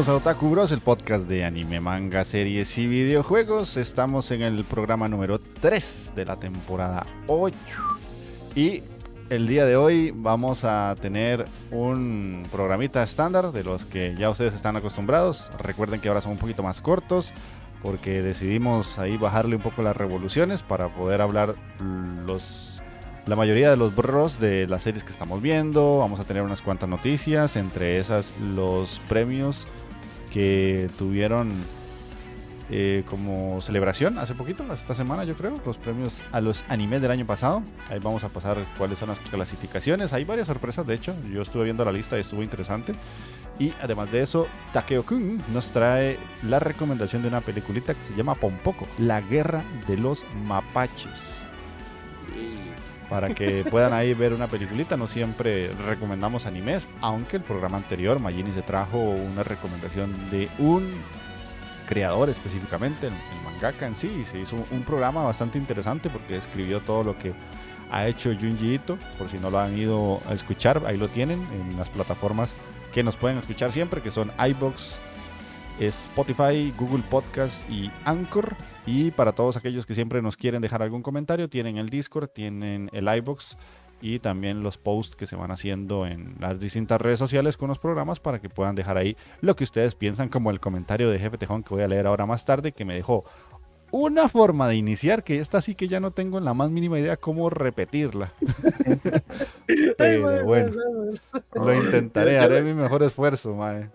Bienvenidos a Otaku Bros, el podcast de anime, manga, series y videojuegos. Estamos en el programa número 3 de la temporada 8. Y el día de hoy vamos a tener un programita estándar de los que ya ustedes están acostumbrados. Recuerden que ahora son un poquito más cortos porque decidimos ahí bajarle un poco las revoluciones para poder hablar los la mayoría de los bros de las series que estamos viendo. Vamos a tener unas cuantas noticias, entre esas los premios que tuvieron eh, como celebración hace poquito, esta semana yo creo, los premios a los animes del año pasado. Ahí vamos a pasar cuáles son las clasificaciones. Hay varias sorpresas, de hecho, yo estuve viendo la lista y estuvo interesante. Y además de eso, Takeo-kun nos trae la recomendación de una peliculita que se llama Pompoco, La Guerra de los Mapaches. Para que puedan ahí ver una peliculita, no siempre recomendamos animes, aunque el programa anterior, Magini se trajo una recomendación de un creador específicamente, el, mangaka en sí, y se hizo un programa bastante interesante porque escribió todo lo que ha hecho Junji Ito, por si no lo han ido a escuchar, ahí lo tienen en las plataformas que nos pueden escuchar siempre, que son iBox, Spotify, Google Podcast y Anchor. Y para todos aquellos que siempre nos quieren dejar algún comentario, tienen el Discord, tienen el iBox y también los posts que se van haciendo en las distintas redes sociales con los programas para que puedan dejar ahí lo que ustedes piensan, como el comentario de Jefe Tejón que voy a leer ahora más tarde, que me dejó una forma de iniciar que esta sí que ya no tengo en la más mínima idea cómo repetirla. Pero bueno, lo intentaré, haré mi mejor esfuerzo, mae.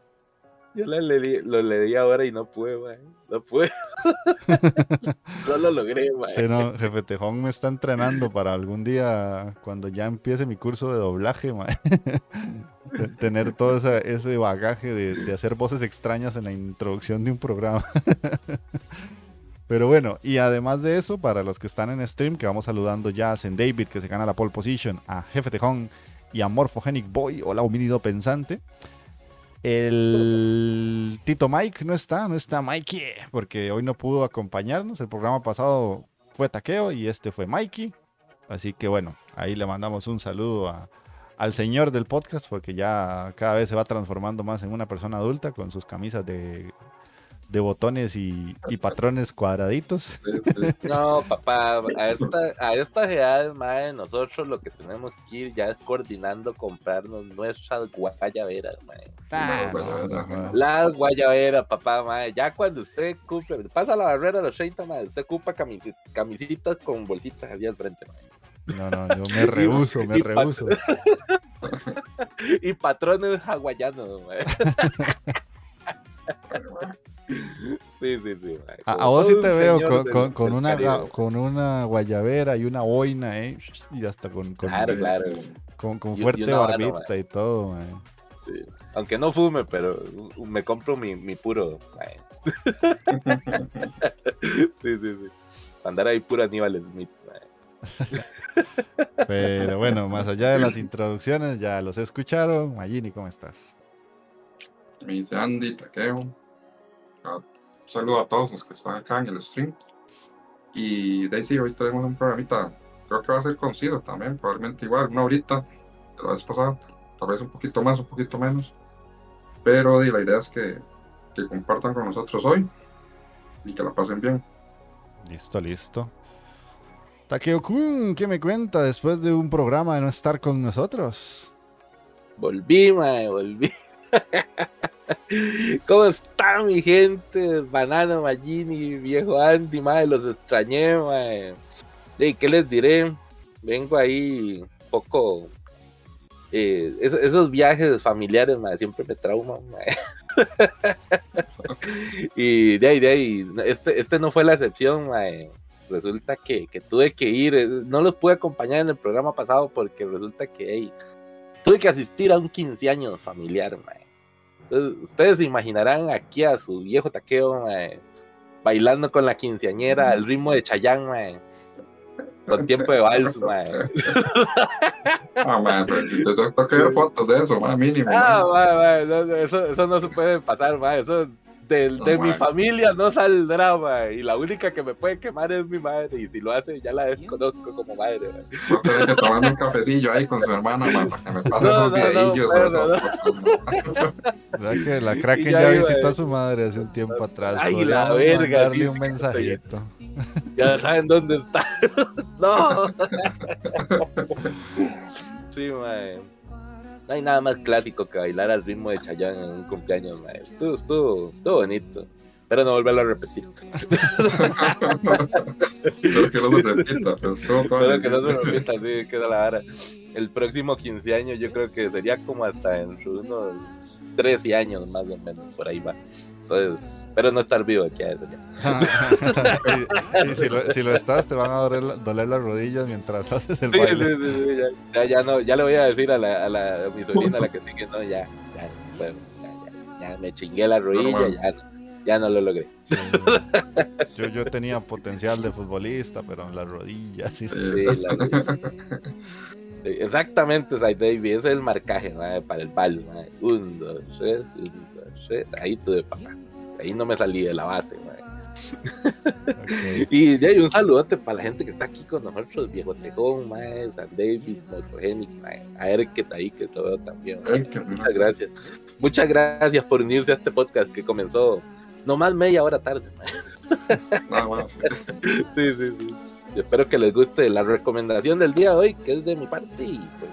Yo lo leí, lo leí ahora y no pude, mae. No pude. no lo logré, mae. Sí, no, jefe Tejón me está entrenando para algún día, cuando ya empiece mi curso de doblaje, mae. Tener todo ese bagaje de, de hacer voces extrañas en la introducción de un programa. Pero bueno, y además de eso, para los que están en stream, que vamos saludando ya a Zen David, que se gana la pole position, a Jefe Tejón y a Morphogenic Boy, hola homínido pensante. El Tito Mike no está, no está Mikey, porque hoy no pudo acompañarnos. El programa pasado fue Taqueo y este fue Mikey. Así que bueno, ahí le mandamos un saludo al señor del podcast, porque ya cada vez se va transformando más en una persona adulta con sus camisas de de botones y, patrones cuadraditos. No, papá, a, esta, a estas edades, madre, nosotros lo que tenemos que ir ya es coordinando comprarnos nuestras guayaberas, madre. Ah, Las guayaberas, papá, madre. Ya cuando usted cumple, pasa la barrera de los 30, madre, usted ocupa camisitas con bolsitas allá al frente, madre. No, no, yo me rehuso, me rehuso. y patrones hawaianos, madre. Sí, sí, sí. A, vos sí te veo con, con, una, con una guayabera y una boina, ¿eh? Y hasta con. con claro, claro. Con, con fuerte barbita y todo, Sí. Aunque no fume, pero me compro mi, mi puro. sí, sí, sí. Andar ahí puro Aníbal Smith. Pero bueno, más allá de las introducciones, ya los escucharon. Magini, ¿cómo estás? Me dice Andy, Taqueo. Un saludo a todos los que están acá en el stream. Y Daisy, hoy tenemos un programita, creo que va a ser conocido también, probablemente igual, una horita de la vez pasada, tal vez un poquito más, un poquito menos. Pero la idea es que, que compartan con nosotros hoy y que la pasen bien. Listo, listo. Takeo-kun, ¿qué me cuenta después de un programa de no estar con nosotros? Volví, mae, volví. ¿Cómo está mi gente? Banana Magini, viejo Andy, madre, los extrañé, madre. ¿Y qué les diré? Vengo ahí un poco. Eh, esos, viajes familiares, madre, siempre me trauman, y de ahí, de ahí, este, este no fue la excepción, resulta que, tuve que ir, eh, no los pude acompañar en el programa pasado porque resulta que tuve que asistir a un 15 años familiar, Entonces, ustedes se imaginarán aquí a su viejo taqueo, bailando con la quinceañera al ritmo de Chayanne, Con tiempo de vals, mae. Ah, yo tengo que ver fotos de eso, más mínimo. Ah, eso, eso no se puede pasar, man. Eso de, mi familia no saldrá, Y la única que me puede quemar es mi madre. Y si lo hace, ya la desconozco como madre, No que tomando un cafecillo ahí con su hermana, para que me pase no, no, que la Kraken ya, visitó a su madre hace un tiempo atrás. Ay, la verga. Darle un mensajito. Ya saben dónde está. no. sí, madre. No hay nada más clásico que bailar al ritmo de Chayanne en un cumpleaños, maestro. Estuvo, estuvo, bonito. Pero no volverlo a repetir. Espero que no se repita. Espero que no se repita, sí, queda la vara. El próximo 15 años yo creo que sería como hasta en unos 13 años más o menos, por ahí va. Entonces, Espero no estar vivo aquí a eso y, si, lo, si, lo, estás, te van a doler, las rodillas mientras haces el baile. Sí, sí, ya, ya, no, ya le voy a decir a, la, a, la, a mi sobrina, a la que sigue, no, ya, ya, bueno, ya, ya, me chingué la rodilla, ya, ya no lo logré. Yo, yo tenía potencial de futbolista, pero en las rodillas. Sí, la, exactamente, David, ese es el marcaje para el palo. Un, dos, tres, un, dos, tres, ahí tuve papá ahí no me salí de la base, y de ahí un saludote para la gente que está aquí con nosotros, viejo Tejón, mae, San David, Motogenic, a Eric que está ahí, que todo también. Muchas gracias. Muchas gracias por unirse a este podcast que comenzó nomás media hora tarde. Ah, sí, sí, sí. espero que les guste la recomendación del día de hoy, que es de mi parte, y pues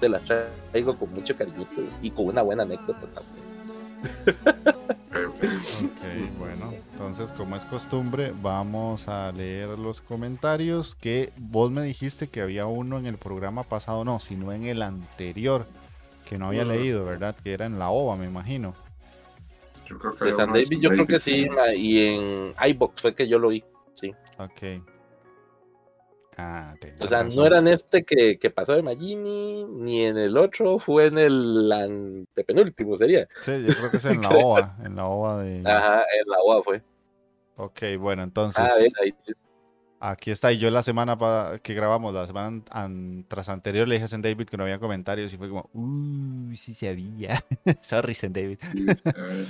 te la traigo con mucho cariño y con una buena anécdota también ok, bueno, entonces como es costumbre, vamos a leer los comentarios que vos me dijiste que había uno en el programa pasado, no, sino en el anterior, que no había leído, ¿verdad? Que era en la OVA, me imagino. Yo creo que de San David, yo creo que sí, y en iBox fue que yo lo vi, sí. Ok. Ah, o sea, no era en este que, pasó de Magini, ni en el otro, fue en el antepenúltimo, sería. Sí, yo creo que es en la OVA, en la OVA de... Ajá, en la OVA fue. Ok, bueno, entonces... Ah, ahí, Aquí está, y yo la semana que grabamos, la semana tras anterior, le dije a St. David que no había comentarios y fue como, uy, sí se había. Sorry, St. David.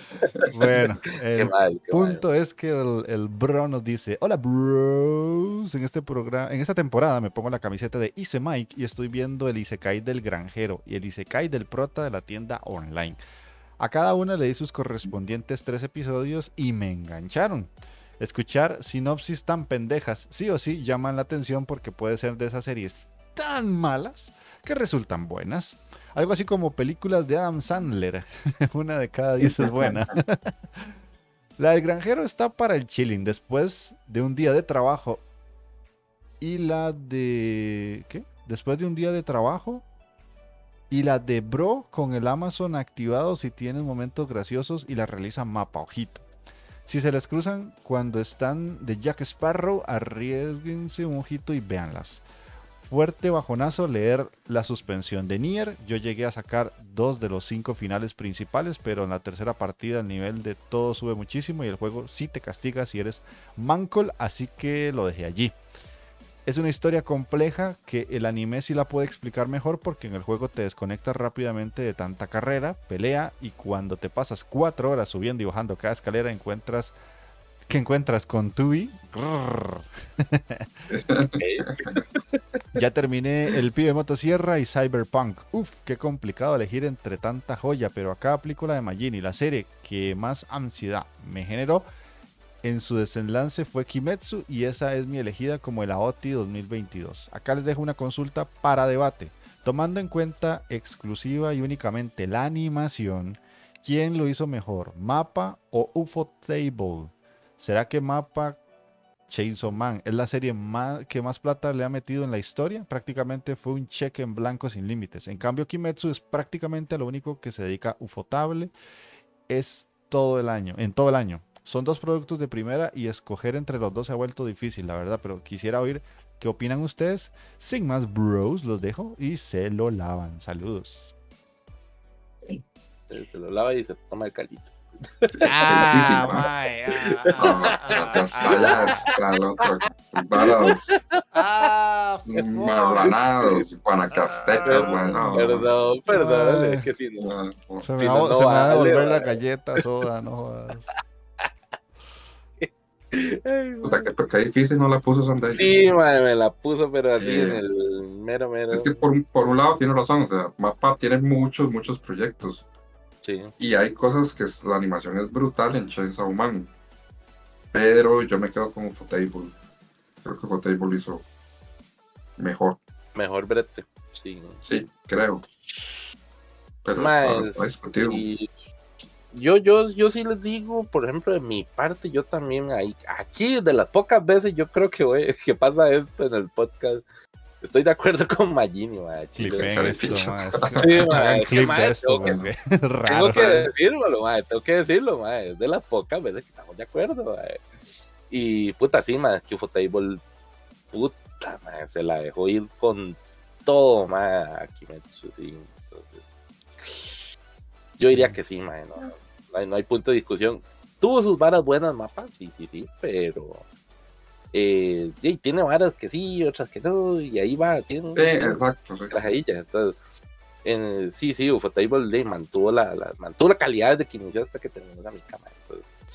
bueno, el punto es que el, bro nos dice, hola bros, en este programa, en esta temporada me pongo la camiseta de Ise Mike y estoy viendo el Isekai del granjero y el Isekai del prota de la tienda online. A cada una le di sus correspondientes tres episodios y me engancharon. Escuchar sinopsis tan pendejas sí o sí llaman la atención porque puede ser de esas series tan malas que resultan buenas. Algo así como películas de Adam Sandler. Una de cada diez es buena. la del granjero está para el chilling después de un día de trabajo. Y la de... ¿Qué? Después de un día de trabajo. Y la de Bro con el Amazon activado si tienes momentos graciosos y la realiza mapa, ojito. Si se les cruzan cuando están de Jack Sparrow, arriesguense un ojito y véanlas. Fuerte bajonazo leer la suspensión de Nier. Yo llegué a sacar dos de los cinco finales principales, pero en la tercera partida el nivel de todo sube muchísimo y el juego sí te castiga si eres mancol, así que lo dejé allí. Es una historia compleja que el anime sí la puede explicar mejor porque en el juego te desconectas rápidamente de tanta carrera, pelea y cuando te pasas cuatro horas subiendo y bajando cada escalera encuentras que encuentras con Tui. ya terminé el pibe motosierra y Cyberpunk. Uf, qué complicado elegir entre tanta joya, pero acá aplico la de Magini, la serie que más ansiedad me generó en su desenlace fue Kimetsu y esa es mi elegida como el AOTI 2022. Acá les dejo una consulta para debate. Tomando en cuenta exclusiva y únicamente la animación, ¿quién lo hizo mejor? ¿Mapa o UFO Table? ¿Será que Mapa Chainsaw Man es la serie que más plata le ha metido en la historia? Prácticamente fue un cheque en blanco sin límites. En cambio, Kimetsu es prácticamente lo único que se dedica a Ufotable. Es todo el año, en todo el año. Son dos productos de primera y escoger entre los dos se ha vuelto difícil, la verdad, pero quisiera oír qué opinan ustedes. Sin más bros, los dejo y se lo lavan. Saludos. Se lo lava y se toma el caldito. Ah, mae, ah, ah, marranados, guanacastecas, bueno. Perdón, perdón, es que si no. Se me, va, se me va a devolver la galleta soda, no jodas. Puta, que, porque difícil no la puso Sandra. Sí, madre, me la puso, pero así en el mero, mero. Es que por, por un lado tiene razón, o sea, Mapa tiene muchos, muchos proyectos. Sí. Y hay cosas que la animación es brutal en Chainsaw Man. Pero yo me quedo con Ufotable. Creo que Ufotable hizo mejor. Mejor brete, sí. Sí, creo. Pero es, está discutido yo, yo, yo sí les digo, por ejemplo, de mi parte, yo también, ahí, aquí de las pocas veces yo creo que, voy, que pasa esto en el podcast, estoy de acuerdo con Magini, ma, Sí, ma, tengo que decirlo, ma, tengo que decirlo, ma, es de las pocas veces que estamos de acuerdo, ma. Y puta, sí, ma, que Ufotable, puta, ma, se la dejó ir con todo, ma, aquí me sí, entonces... Yo diría que sí, ma, no, no hay punto de discusión. Tuvo sus varas buenas mapas, sí, sí, sí, pero eh, tiene varas que sí, otras que no, y ahí va, tiene sí, exacto, Entonces, en, sí, sí, Ufotable mantuvo la, la, mantuvo la calidad de que inició hasta que terminó la mi cámara.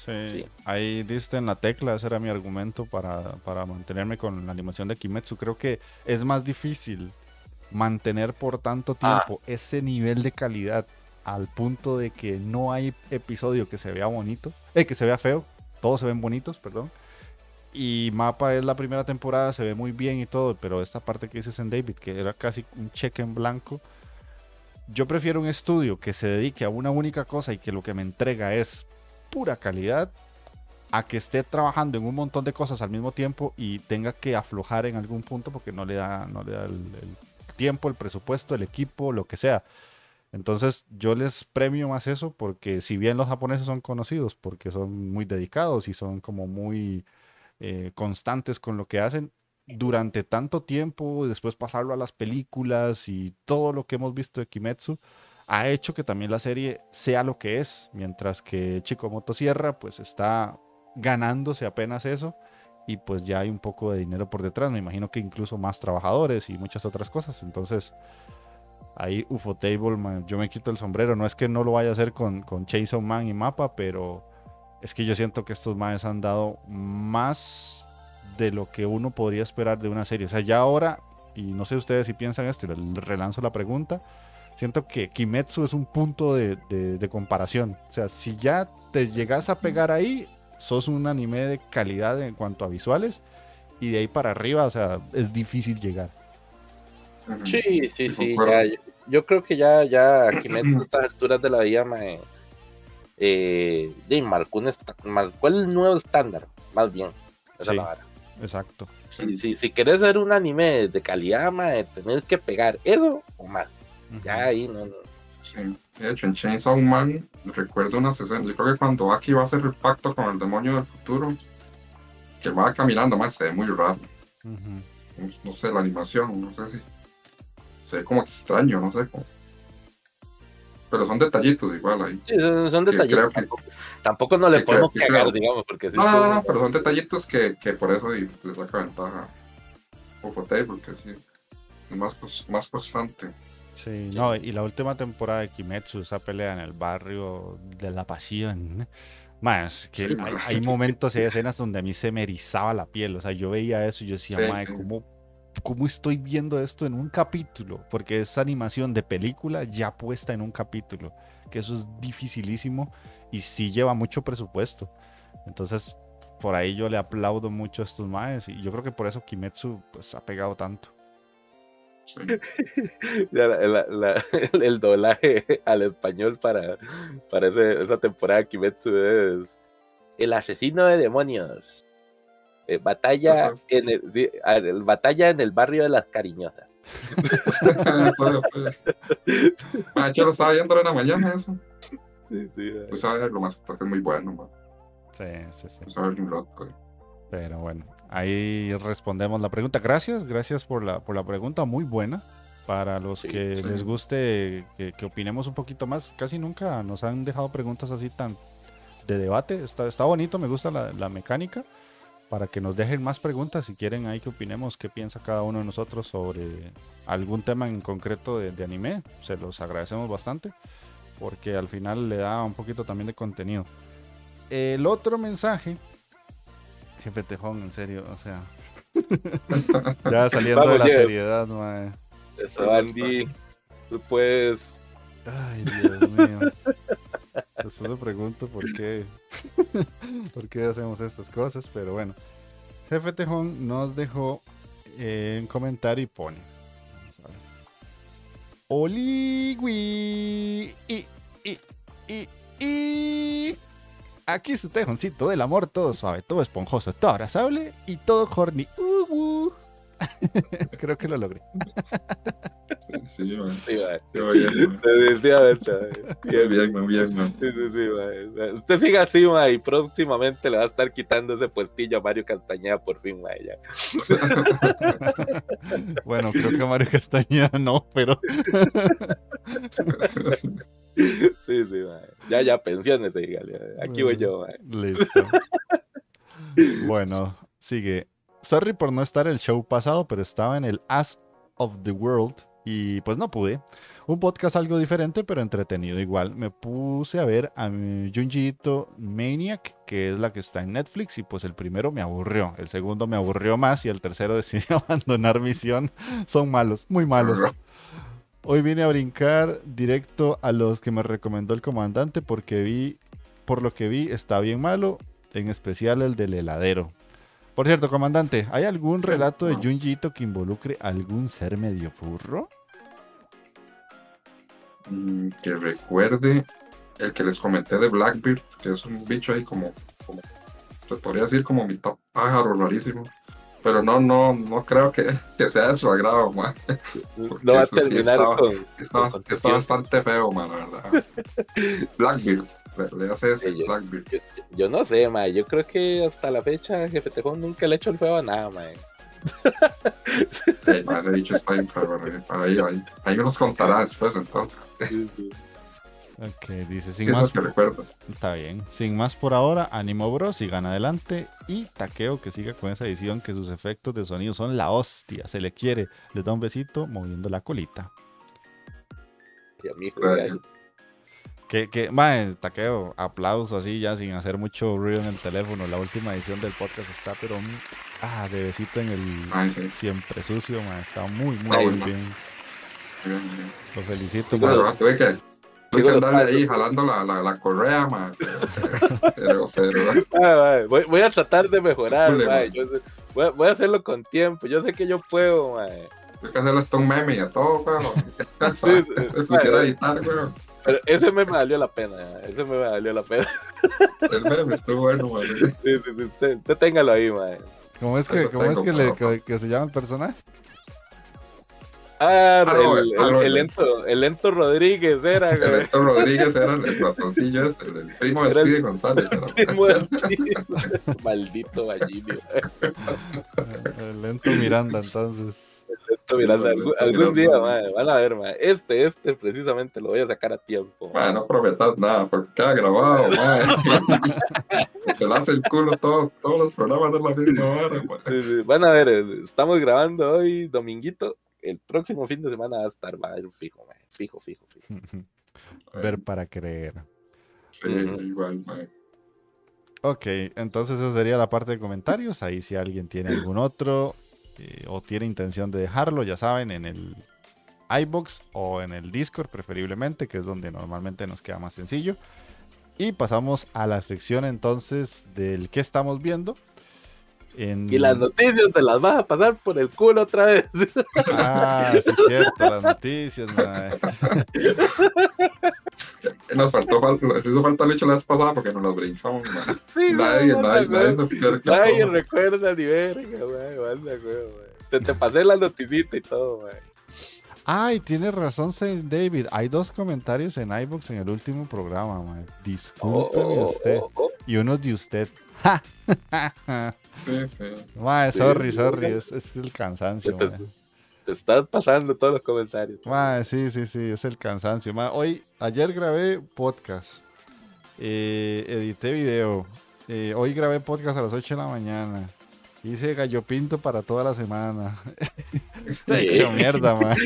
sí, ahí diste en la tecla, ese era mi argumento para, para mantenerme con la animación de Kimetsu. Creo que es más difícil mantener por tanto ah. tiempo ese nivel de calidad al punto de que no hay episodio que se vea bonito, eh, que se vea feo, todos se ven bonitos, perdón. Y Mapa es la primera temporada, se ve muy bien y todo, pero esta parte que dices en David, que era casi un cheque en blanco, yo prefiero un estudio que se dedique a una única cosa y que lo que me entrega es pura calidad, a que esté trabajando en un montón de cosas al mismo tiempo y tenga que aflojar en algún punto porque no le da, no le da el tiempo, el presupuesto, el equipo, lo que sea. Entonces yo les premio más eso porque si bien los japoneses son conocidos porque son muy dedicados y son como muy eh, constantes con lo que hacen, durante tanto tiempo, después pasarlo a las películas y todo lo que hemos visto de Kimetsu, ha hecho que también la serie sea lo que es, mientras que Chico Motosierra pues está ganándose apenas eso y pues ya hay un poco de dinero por detrás, me imagino que incluso más trabajadores y muchas otras cosas, entonces ahí Ufotable, yo me quito el sombrero. No es que no lo vaya a hacer con, con Chainsaw Man y Mapa, pero es que yo siento que estos maes han dado más de lo que uno podría esperar de una serie. O sea, ya ahora, y no sé ustedes si piensan esto, y relanzo la pregunta, siento que Kimetsu es un punto de, de, comparación. O sea, si ya te llegas a pegar ahí, sos un anime de calidad en cuanto a visuales, y de ahí para arriba, o sea, es difícil llegar. Sí, sí, sí, ya, yo creo que ya, ya aquí a estas alturas de la vida, me, eh, marcó, un marcó el nuevo estándar, más bien. Esa la vara. Exacto. Si, si, si, querés ver un anime de calidad, mae, tenés que pegar eso o mal. Ya ahí no, Sí, de hecho en Chainsaw Man recuerdo una escenas, yo creo que cuando Aki va a hacer el pacto con el demonio del futuro, que va caminando más, se ve muy raro. no, sé, la animación, no sé si se ve como extraño, no sé. Pero son detallitos igual ahí. Sí, son, detallitos. tampoco, no le podemos cagar, digamos, porque... No, no, no, pero son detallitos que, que por eso le saca ventaja Ufotable, porque sí, es más, más constante. Sí, no, y la última temporada de Kimetsu, esa pelea en el barrio de la pasión, más que hay, momentos y escenas donde a mí se me erizaba la piel, o sea, yo veía eso y yo decía, madre, ¿cómo cómo estoy viendo esto en un capítulo, porque es animación de película ya puesta en un capítulo, que eso es dificilísimo y sí lleva mucho presupuesto. Entonces, por ahí yo le aplaudo mucho a estos maes y yo creo que por eso Kimetsu pues ha pegado tanto. el doblaje al español para, para esa temporada que Kimetsu es El asesino de demonios. Eh, batalla, en el, batalla en el barrio de las cariñosas. ah, yo lo estaba viendo en la mañana eso. Sí, sí, pues a ver, lo más porque es muy bueno, man. Sí, sí, sí. Pues a ver, Pero bueno, ahí respondemos la pregunta. Gracias, gracias por la, por la pregunta, muy buena. Para los que les guste que, que, opinemos un poquito más, casi nunca nos han dejado preguntas así tan de debate. Está, está bonito, me gusta la, la mecánica. Para que nos dejen más preguntas si quieren ahí que opinemos qué piensa cada uno de nosotros sobre algún tema en concreto de, de anime. Se los agradecemos bastante porque al final le da un poquito también de contenido. El otro mensaje jefe Tejón, en serio, o sea. ya saliendo de la seriedad, mae. Eso, Andy, tú puedes. Ay, Dios mío. Después me pregunto por qué. por qué hacemos estas cosas, pero bueno. Jefe Tejón nos dejó en comentario y pone. Oligui y, y, y, y Aquí su tejoncito del amor, todo suave, todo esponjoso, todo abrazable y todo horny. Uh, uh. Creo que lo logré. Sí, sí, man. Sí, va. Sí, bien, Bien, bien, man, bien, man. Sí, sí, sí, Usted siga así, man, y próximamente le va a estar quitando ese puestillo a Mario Castañeda por fin, man, ya. bueno, creo que a Mario Castañeda no, pero... Sí, sí, ya, ya, pensiones, aquí voy yo. Listo. bueno, sigue. Sorry por no estar el show pasado, pero estaba en el As of the World y pues no pude. Un podcast algo diferente, pero entretenido igual. Me puse a ver a Junjiito Maniac, que es la que está en Netflix, y pues el primero me aburrió, el segundo me aburrió más y el tercero decidí abandonar misión. Son malos, muy malos. Hoy vine a brincar directo a los que me recomendó el comandante porque vi, por lo que vi, está bien malo, en especial el del heladero. Por cierto, comandante, ¿hay algún relato de Junjiito que involucre algún ser medio furro? Mm, que recuerde el que les comenté de Blackbeard, que es un bicho ahí como, como se podría decir como mitad pájaro rarísimo pero no, no, no creo que, que sea de su agrado, man. No va a terminar con, está, bastante feo, man, la verdad. Blackbeard, le hace ese Blackbeard. Yo, no sé, man, yo creo que hasta la fecha Jefe Tejón nunca le ha hecho el feo a nada, man, ese dicho está ahí, ahí, ahí nos contará después, entonces. Ok, dice sin más. Que recuerdo? Está bien. Sin más por ahora, Animo Bros sigan adelante. Y Taqueo que siga con esa edición que sus efectos de sonido son la hostia. Se le quiere. Les da un besito moviendo la colita. Y a mí, que, que, más taqueo, aplauso así ya sin hacer mucho ruido en el teléfono. La última edición del podcast está, pero mm, ah, de besito en el siempre sucio, man, está muy, muy, muy bien. Lo felicito. Bueno, tuve que, hay que andarle ahí jalando la, la, la correa, man. Pero, pero, ah, voy, voy, a tratar de mejorar, man. Yo voy, voy, a hacerlo con tiempo. Yo sé que yo puedo, man. Hay que hacerle hasta un meme y a todo, pero. Sí, sí, pusiera editar, weón. Pero ese meme valió la pena, ese meme valió la pena. El meme estuvo bueno, man. Sí, sí, sí. Usted, usted téngalo ahí, man. ¿Cómo es que, cómo es que, le, que, que se llama el personaje? Ah, el, el, el, lento, el lento Rodríguez era, El lento Rodríguez era el ratoncillo el primo de Speedy González. Maldito Vallinio. El lento Miranda, entonces. El lento Miranda. Algún, día, madre, van a ver, madre. Este, este precisamente lo voy a sacar a tiempo. Madre, no prometas nada, porque queda grabado, madre. Se le hace el culo todo, todos los programas de la misma hora, sí, sí. Van a ver, estamos grabando hoy, dominguito el próximo fin de semana va a estar, va a haber fijo, fijo, fijo, fijo. Ver para creer. Sí, igual, Ok, entonces esa sería la parte de comentarios. Ahí si alguien tiene algún otro eh, o tiene intención de dejarlo, ya saben, en el iBox o en el Discord preferiblemente, que es donde normalmente nos queda más sencillo. Y pasamos a la sección entonces del que estamos viendo. Y las noticias te las vas a pasar por el culo otra vez. Ah, sí es cierto, las noticias, madre. Nos faltó, nos hizo falta el hecho la vez pasada porque nos las brincamos, Sí, nadie, nadie, nadie, nadie, recuerda ni verga, güey. Te, te pasé la noticita y todo, güey. Ay, tiene razón, David. Hay dos comentarios en iBox en el último programa, man. Discúlpeme oh, usted. Oh, oh, y uno de usted. sí, sí. Ma, sorry, sorry. Es, es el cansancio, te, te, estás pasando todos los comentarios. Sí, sí, sí. Es el cansancio. Hoy, ayer grabé podcast. Eh, edité video. Eh, hoy grabé podcast a las 8 de la mañana. Hice gallo pinto para toda la semana. Te hecho mierda, man.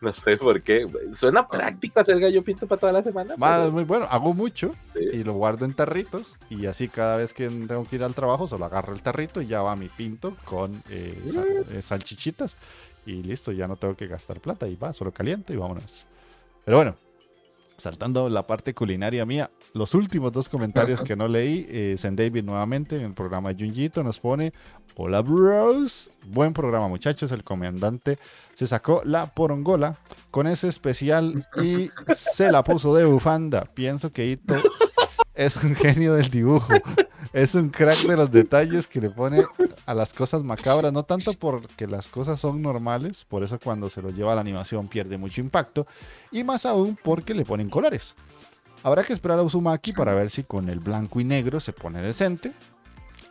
No sé por qué. Suena práctico hacer gallo pinto para toda la semana. Es muy bueno. Hago mucho y lo guardo en tarritos. Y así cada vez que tengo que ir al trabajo, solo agarro el tarrito y ya va mi pinto con eh, eh, salchichitas. Y listo, ya no tengo que gastar plata. Y va, solo caliente y vámonos. Pero bueno, saltando la parte culinaria mía, los últimos dos comentarios que no leí, eh, David nuevamente en el programa Junjito nos pone, hola bros, buen programa muchachos, el comandante se sacó la porongola con ese especial y se la puso de bufanda, pienso que Ito es un genio del dibujo. Es un crack de los detalles que le pone a las cosas macabras, no tanto porque las cosas son normales, por eso cuando se lo lleva a la animación pierde mucho impacto, y más aún porque le ponen colores. Habrá que esperar a Uzumaki para ver si con el blanco y negro se pone decente.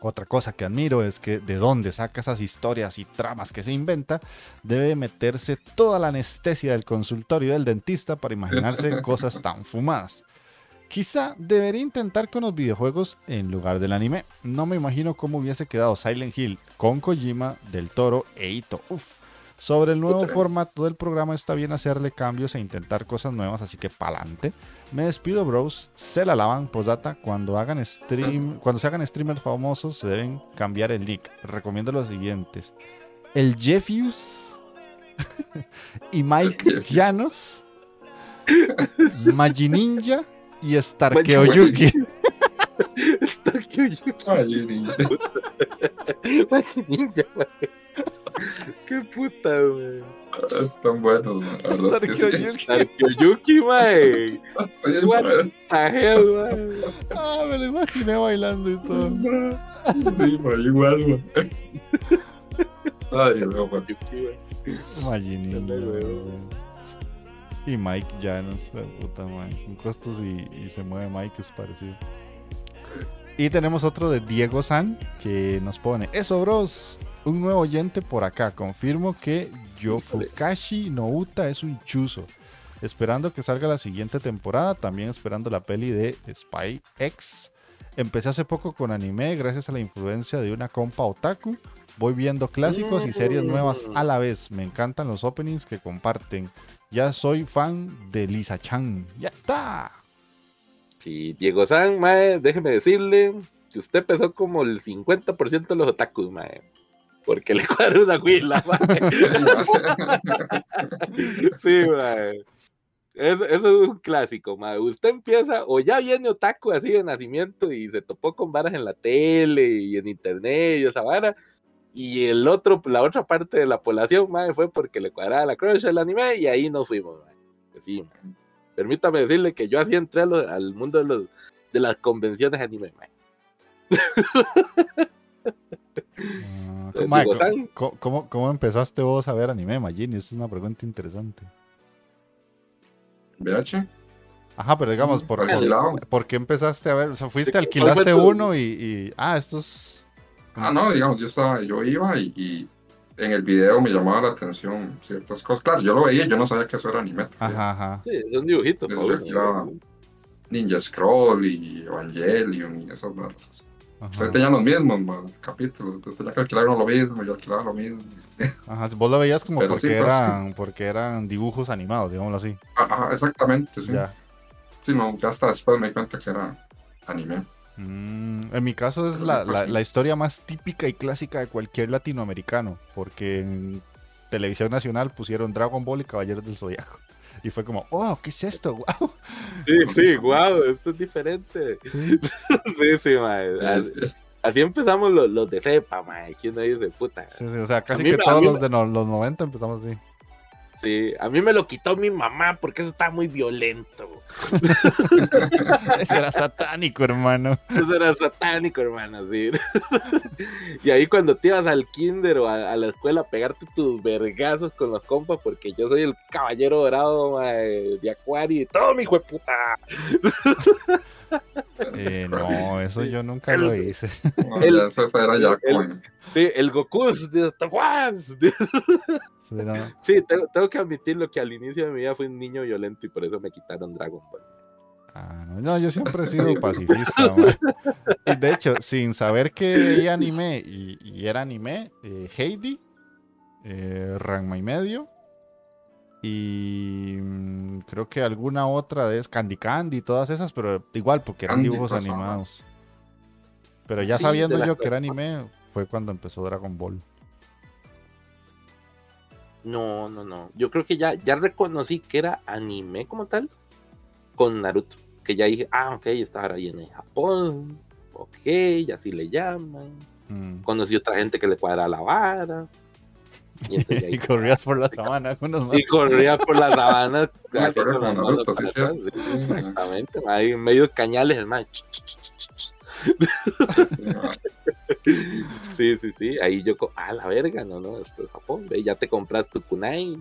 Otra cosa que admiro es que de dónde saca esas historias y tramas que se inventa, debe meterse toda la anestesia del consultorio del dentista para imaginarse cosas tan fumadas. Quizá debería intentar con los videojuegos en lugar del anime. No me imagino cómo hubiese quedado Silent Hill con Kojima, Del Toro e Ito. Uf. Sobre el nuevo formato del programa está bien hacerle cambios e intentar cosas nuevas, así que pa'lante. Me despido, bros. Se la lavan, postdata. Cuando hagan stream, cuando se hagan streamers famosos, se deben cambiar el nick. Recomiendo los siguientes: el Jeffius y Mike Llanos, Magininja y Starkeoyuki. Starkeoyuki. Ninja, Qué puta, wey. Están buenos, man. Starkeoyuki, wey. Ah, me lo imaginé bailando y todo. Sí, man, igual, wey. Ay, el loco. Y Mike ya no sé, puta madre. Con costos y, se mueve Mike es parecido. Y tenemos otro de Diego San que nos pone: Eso, bros. Un nuevo oyente por acá. Confirmo que Yofukashi Nouta es un chuzo. Esperando que salga la siguiente temporada. También esperando la peli de Spy X. Empecé hace poco con anime gracias a la influencia de una compa otaku. Voy viendo clásicos y series nuevas a la vez. Me encantan los openings que comparten. Ya soy fan de Lisa Chan. ¡Ya está! Sí, Diego San, mae, déjeme decirle que usted pesó como el 50% de los otakus, mae. Porque le cuadra una huila, mae. sí, mae. Eso, es un clásico, mae. Usted empieza, o ya viene otaku así de nacimiento y se topó con varas en la tele y en internet y esa vara y el otro, la otra parte de la población, madre, fue porque le cuadraba la crush al anime y ahí nos fuimos, pues Sí, Permítame decirle que yo así entré al mundo de, los, de las convenciones anime, uh, ¿cómo, ¿cómo, empezaste vos a ver anime, Magini? Esa es una pregunta interesante. ¿VH? Ajá, pero digamos, ¿por, por, qué empezaste a ver? O sea, fuiste, alquilaste uno y, y, Ah, estos Ah, no, digamos, yo estaba, yo iba y, en el video me llamaba la atención ciertas cosas. Claro, yo lo veía, yo no sabía que eso era anime. Ajá, ajá. Sí, es un dibujito. Ninja Scroll y Evangelion y esas cosas. Tenían los mismos capítulos, entonces tenía que alquilar lo mismo, yo alquilaba lo mismo. Ajá, vos lo veías como porque, eran, porque eran dibujos animados, digámoslo así. Ajá, exactamente, sí. Ya. Sí, no, ya hasta después me di cuenta que era anime. Mm, en mi caso es la, historia más típica y clásica de cualquier latinoamericano, porque en televisión nacional pusieron Dragon Ball y Caballeros del Zodiaco. Y fue como, oh, ¿qué es esto? ¡Wow! Sí, sí, wow, esto es diferente. Sí, sí, así empezamos los, los de cepa, mae, que uno dice, puta. Sí, sí, o sea, casi que todos los de los 90 empezamos así. Sí, a mí me lo quitó mi mamá porque eso estaba muy violento. Eso era satánico, hermano. Eso era satánico, hermano, sí. y ahí cuando te ibas al kinder o a, la escuela a pegarte tus vergazos con los compas, porque yo soy el caballero dorado de Acuario y todo mi hijo de puta. Eh, no, eso yo nunca lo hice. el, eso era ya Sí, el Goku de Sí, tengo, que admitirlo que al inicio de mi vida fui un niño violento y por eso me quitaron Dragon Ball. Ah, no, yo siempre he sido pacifista. y de hecho, sin saber que veía anime y, era anime, eh, Heidi, eh, Ranma y medio, y mm, creo que alguna otra de Candy Candy, todas esas, pero igual porque eran dibujos animados. Pero ya sabiendo yo que era anime, fue cuando empezó Dragon Ball. No, no, no. Yo creo que ya, ya reconocí que era anime como tal con Naruto. Que ya dije, ah, ok, estaba ahí en Japón. Ok, así le llaman. Mm. Conocí otra gente que le cuadra la vara. Y, corrías por la sabana. y corrías por la sabana. Exactamente. Ahí en medio de cañales, hermano. sí, sí, sí. Ahí yo, ah, la verga, no, no, esto es Japón. Ve, ya te compras tu kunai.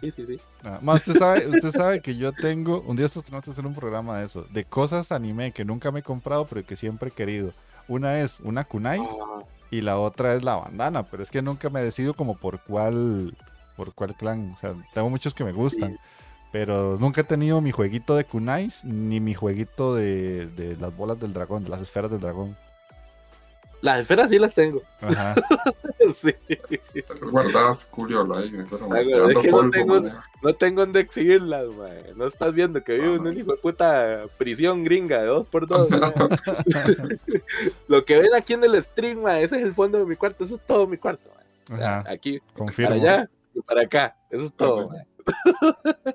Sí, sí, sí. Ah, más usted sabe, usted sabe que yo tengo, un día estos tenemos que hacer un programa de eso, de cosas anime que nunca me he comprado, pero que siempre he querido. Una es una kunai ah. Y la otra es la bandana, pero es que nunca me decido como por cuál, por cuál clan. O sea, tengo muchos que me gustan. Pero nunca he tenido mi jueguito de kunais ni mi jueguito de, de las bolas del dragón, de las esferas del dragón. Las esferas sí las tengo. Ajá. sí, sí. Guardadas, curioso ahí. es que no tengo, no tengo donde exhibirlas, mae. No estás viendo que vivo en un hijo de puta prisión gringa de dos por dos. Lo que ven aquí en el stream, mae, ese es el fondo de mi cuarto. Eso es todo mi cuarto, mae. Ajá. Aquí, Confirmo. para allá y para acá. Eso es todo.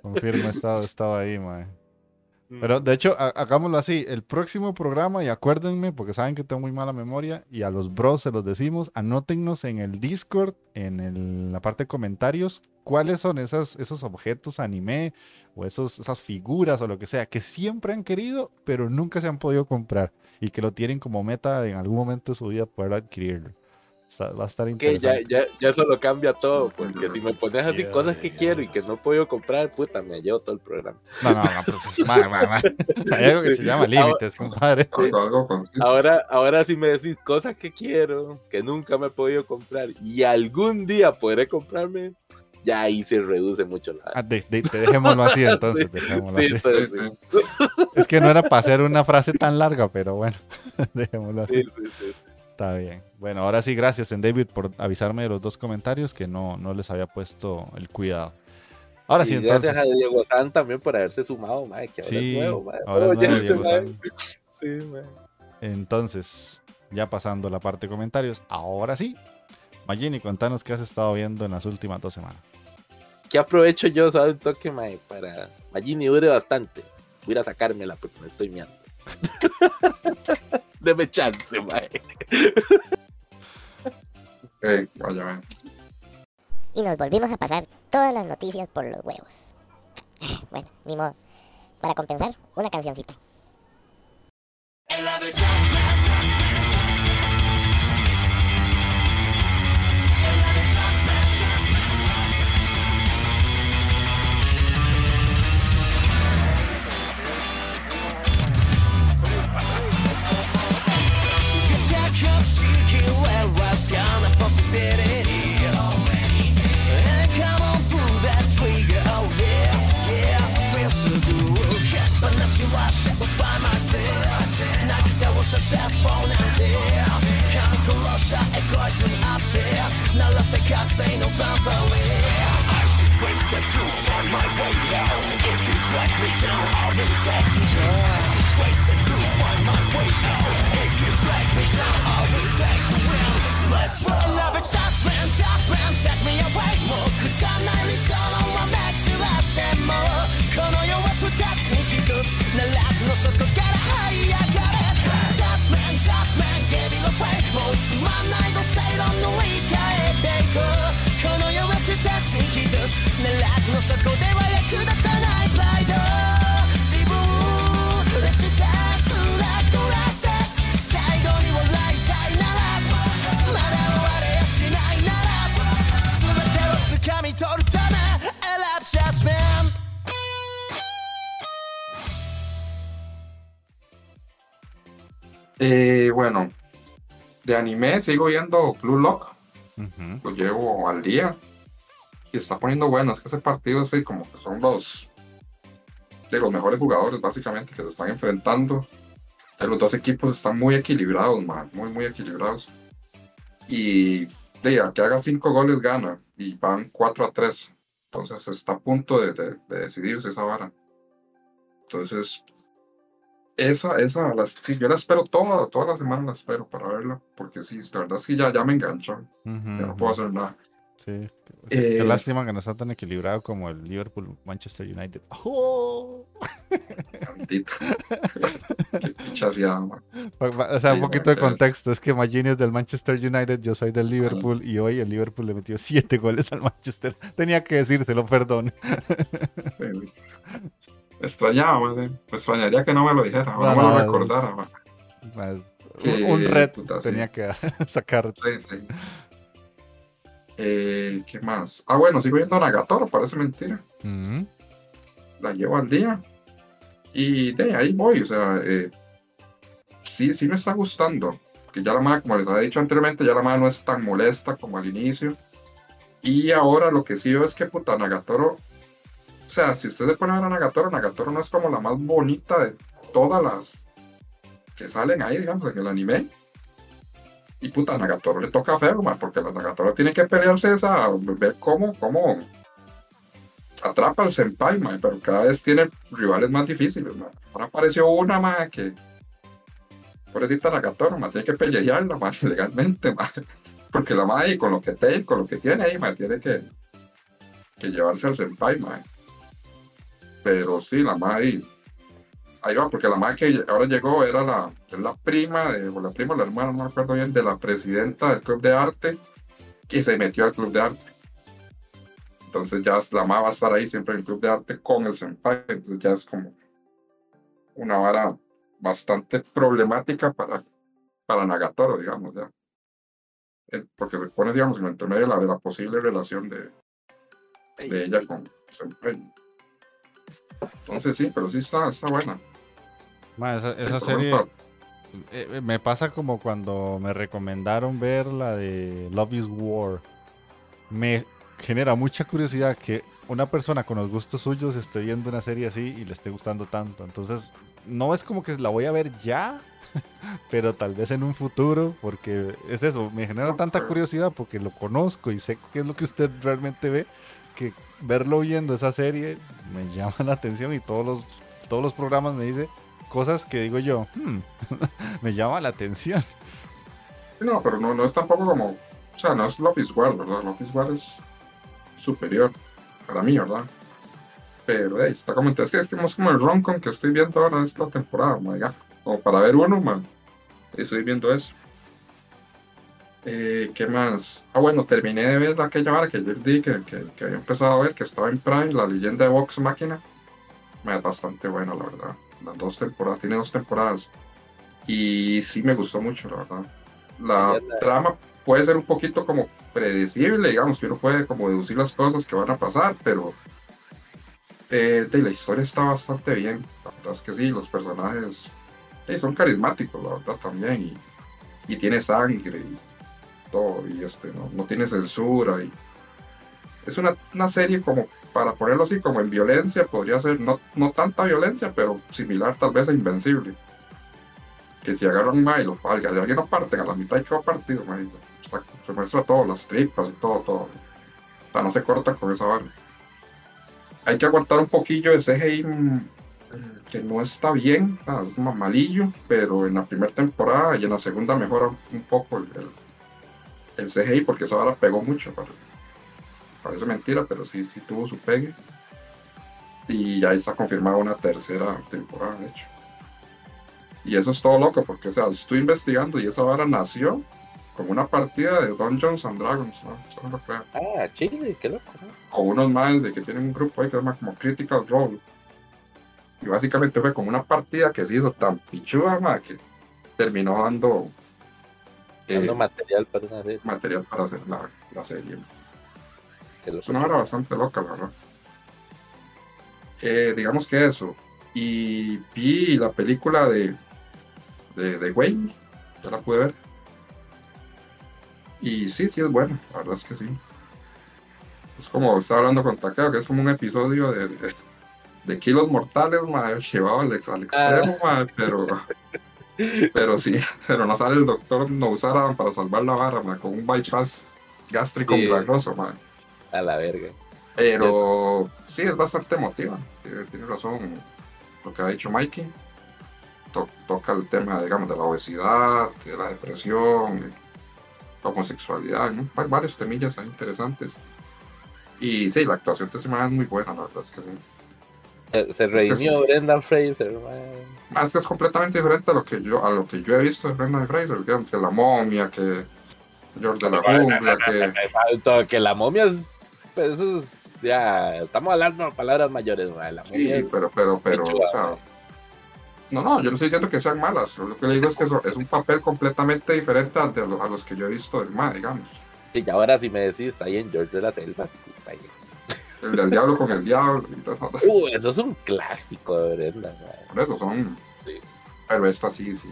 Confirmo, estado, estaba ahí, mae. Pero de hecho, hagámoslo así. El próximo programa, y acuérdenme, porque saben que tengo muy mala memoria, y a los bros se los decimos, anótennos en el Discord, en la parte de comentarios, cuáles son esas, esos objetos anime o esos, esas figuras o lo que sea que siempre han querido, pero nunca se han podido comprar y que lo tienen como meta en algún momento de su vida poder adquirirlo va a estar interesante. Que ya, ya, ya eso lo cambia todo, porque si me pones así cosas que quiero y que no puedo comprar, puta, me llevo todo el programa. No, no, no, pero pues, hay algo que se llama límites, compadre. Ahora, ahora si me decís cosas que quiero, que nunca me he podido comprar y algún día podré comprarme, ya ahí se reduce mucho la... Ah, dejémoslo así entonces, dejémoslo así. Es que no era para hacer una frase tan larga, pero bueno, dejémoslo así. Está bien. Bueno, ahora sí, gracias en David por avisarme de los dos comentarios que no, no les había puesto el cuidado. Ahora sí, entonces. Gracias a Diego San también por haberse sumado, madre, que ahora sí, es nuevo, Ahora es nuevo Diego San. Sí, Entonces, ya pasando la parte de comentarios, ahora sí. Magini, contanos qué has estado viendo en las últimas dos semanas. ¿Qué aprovecho yo, sabes, un toque, mae, para. Magini dure bastante. Voy a sacármela porque me estoy miando. Deme chance, mae. Vaya, Y nos volvimos a pasar todas las noticias por los huevos. Bueno, ni modo. Para compensar, una cancioncita. there. Now let's say can't say no fun for I should face the truth on my way out. If you drag me down, I will take you down. I should face the truth on my way out. If you drag me down, I will take you down. Let's roll love it, judgment, judgment Take me away もうくだない理想のまま散らしてもこの世は二つに一つ奈落の底 から這い上がれ Judgment, judgment, give it away ワンナイト正論乗り換えていこうこの世は二つに一つ奈落の底では役立た Eh, bueno, de anime sigo viendo Blue Lock, lo llevo al día y está poniendo bueno. Es que ese partido así como que son los de los mejores jugadores básicamente que se están enfrentando. Eh, Los dos equipos están muy equilibrados, man, muy muy equilibrados. Y de que haga cinco goles gana y van 4 a 3. Entonces está a punto de, de- de decidirse esa vara. Entonces, esa, esa, las, sí, yo la espero toda, toda la semana la espero para verla, porque sí, la verdad es que ya, ya me enganchó, Ujú, ya no puedo hacer nada. Sí. Qué Eh, lástima que no está tan equilibrado como el Liverpool Manchester United. ¡Oh! O sea, un poquito de contexto. Es que Magini es del Manchester United, yo soy del Liverpool y hoy el Liverpool le metió siete goles al Manchester. Tenía que decírselo, perdón. Sí. Me extrañaba, eh. me extrañaría que no me lo dijera, No, no, me lo recordara. man. Más- Un, Eh, red puta, sí. tenía que sacar. Sí, sí. Eh, ¿Qué más? Ah, bueno, sigo viendo Nagatoro, parece mentira. Mm, la llevo al día. Y de ahí voy, o sea, eh, sí, sí me está gustando. Que ya la madre, como les había dicho anteriormente, ya la madre no es tan molesta como al inicio. Y ahora lo que sí veo es que puta Nagatoro, sea, si usted se pone a Nagatoro, Nagatoro no es como la más bonita de todas las que salen ahí, digamos, en el anime. Y puta, a Nagatoro le toca feo, man, porque la Nagatoro tiene que pelearse esa, ver cómo, cómo atrapa al senpai, man, pero cada vez tiene rivales más difíciles, man. Ahora apareció una, man, que pobrecita Nagatoro, man, tiene que pelearla, man, legalmente, man. Porque la madre, con lo que tiene, con lo que tiene ahí, man, tiene que, que llevarse al senpai, man. Pero sí, la madre, ahí va, porque la madre que ahora llegó era la, la prima, de, o la prima o la hermana, no me acuerdo bien, de la presidenta del club de arte, que se metió al club de arte. Entonces ya la mamá va a estar ahí siempre en el club de arte con el senpai. Entonces ya es como una vara bastante problemática para, para Nagatoro, digamos, ya. Porque se pone, digamos, en el medio de la, de la posible relación de, de ella con el senpai. Entonces sí, pero sí está, está buena. ma, esa, serie eh, eh, me pasa como cuando me recomendaron ver la de Love is War. Me genera mucha curiosidad que una persona con los gustos suyos esté viendo una serie así y le esté gustando tanto. Entonces, no es como que la voy a ver ya, pero tal vez en un futuro, porque es eso, me genera tanta curiosidad porque lo conozco y sé qué es lo que usted realmente ve, que verlo viendo esa serie me llama la atención y todos los, todos los programas me dice cosas que digo yo, "Hmm, me llama la atención. No, pero no, no es tampoco como, o sea, no es Love is War, ¿verdad? Love is War es superior para mí, ¿verdad? Pero hey, está como, es que es como, el roncon que estoy viendo ahora esta temporada, my God. como para ver uno, man. Estoy viendo eso. Eh, ¿Qué más? Ah, bueno, terminé de ver aquella vara que yo di que, que, que había empezado a ver, que estaba en Prime, la leyenda de Vox Máquina. Es bastante buena, la verdad. Las dos temporadas, tiene dos temporadas. Y sí me gustó mucho, la verdad. La trama puede ser un poquito como predecible, digamos, que uno puede como deducir las cosas que van a pasar, pero eh, de la historia está bastante bien. La verdad es que sí, los personajes eh, son carismáticos, la verdad, también. Y, y tiene sangre y todo, y este, no, no tiene censura. Y es una, una serie como, para ponerlo así, como en violencia, podría ser, no, no tanta violencia, pero similar tal vez a Invencible. Que si agarran un y lo si alguien lo parten a la mitad y quedó partido, sea, se muestra todo, las tripas y todo, todo. O sea, no se corta con esa vara. Hay que aguantar un poquillo de CGI mm, que no está bien, ah, es malillo, pero en la primera temporada y en la segunda mejora un poco el, el CGI porque esa vara pegó mucho. Parece, parece mentira, pero sí, sí tuvo su pegue. Y ya está confirmada una tercera temporada, de hecho. Y eso es todo loco, porque, o sea, estoy investigando y esa vara nació como una partida de Dungeons and Dragons, ¿no? Eso no lo creo. Ah, chile, qué loco. ¿no? Con unos más de que tienen un grupo ahí que se llama como Critical Role. Y básicamente fue como una partida que se hizo tan pichuda, que terminó dando eh, material para una serie. material para hacer la, la serie. Es una hora bastante loca, la verdad. Eh, digamos que eso. Y vi la película de, de, de Wayne, ya la pude ver. Y sí, sí es buena, la verdad es que sí. Es como estaba hablando con Takeo, que es como un episodio de, de, de kilos mortales, madre, llevado al, al extremo, madre, pero, pero sí, pero no sale el doctor Nousara para salvar la madre, con un bypass gástrico Sí. milagroso, madre. A la verga. Pero sí, es bastante emotiva. Tiene, tiene razón lo que ha dicho Mikey. To- toca el tema, digamos, de la obesidad, de la depresión, de la homosexualidad, ¿no? Hay varios temillas ahí interesantes. Y sí, la actuación de esta semana es muy buena, la verdad es que sí. Se, se redimió Brendan Fraser, man. Más que es completamente diferente a lo que yo, a lo que yo he visto de Brendan Fraser, digamos, que la momia, que George de la jungla, que Todo que la momia es. Pues eso es- ya, estamos hablando de palabras mayores, man. La momia Sí, es- pero, pero, pero, o sea, no, no, yo no estoy diciendo que sean malas, lo que le digo es que eso- es un papel completamente diferente a, de lo- a los que yo he visto del MA, digamos. Sí, y ahora si me decís, está ahí en George de la Selva. está ahí. El del diablo con el diablo, y todo eso. Uh, eso es un clásico de Brendan, man. por eso son, Sí. pero esta sí, sí.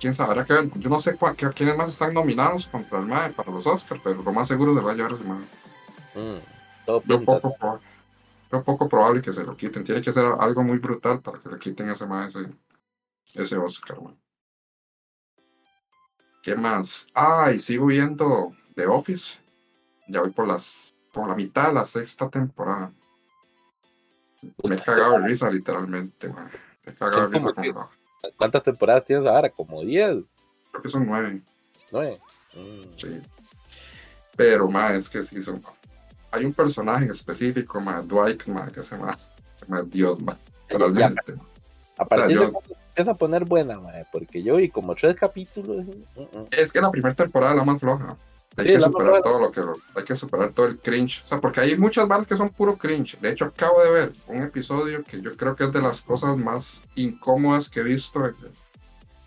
Quién sabrá que, yo no sé cua- que- quiénes más están nominados contra el MAE para los Oscars, pero lo más seguro se va a llevar ese MAE. Mm, todo Yo pinta. poco, poco probable que se lo quiten. Tiene que ser algo muy brutal para que le quiten ese más ese, ese Oscar, man. ¿Qué más? Ah, y sigo viendo The Office. Ya voy por las por la mitad de la sexta temporada. Me he cagado de risa, literalmente, man. Me he cagado de risa con la- ¿Cuántas temporadas tienes ahora? Como 10, Creo que son nueve, ¿nueve? Mm. sí. Pero, más es que sí son. Hay un personaje específico, más Dwight, más que se llama, se llama Dios, man. Ya, Realmente. A partir yo- de empieza a poner buena, mae, porque yo vi como tres capítulos. mm, mm. Es que la primera temporada es la más floja. Hay Sí, que superar todo lo que hay que superar todo el cringe. O sea, porque hay muchas balas que son puro cringe. De hecho, acabo de ver un episodio que yo creo que es de las cosas más incómodas que he visto en,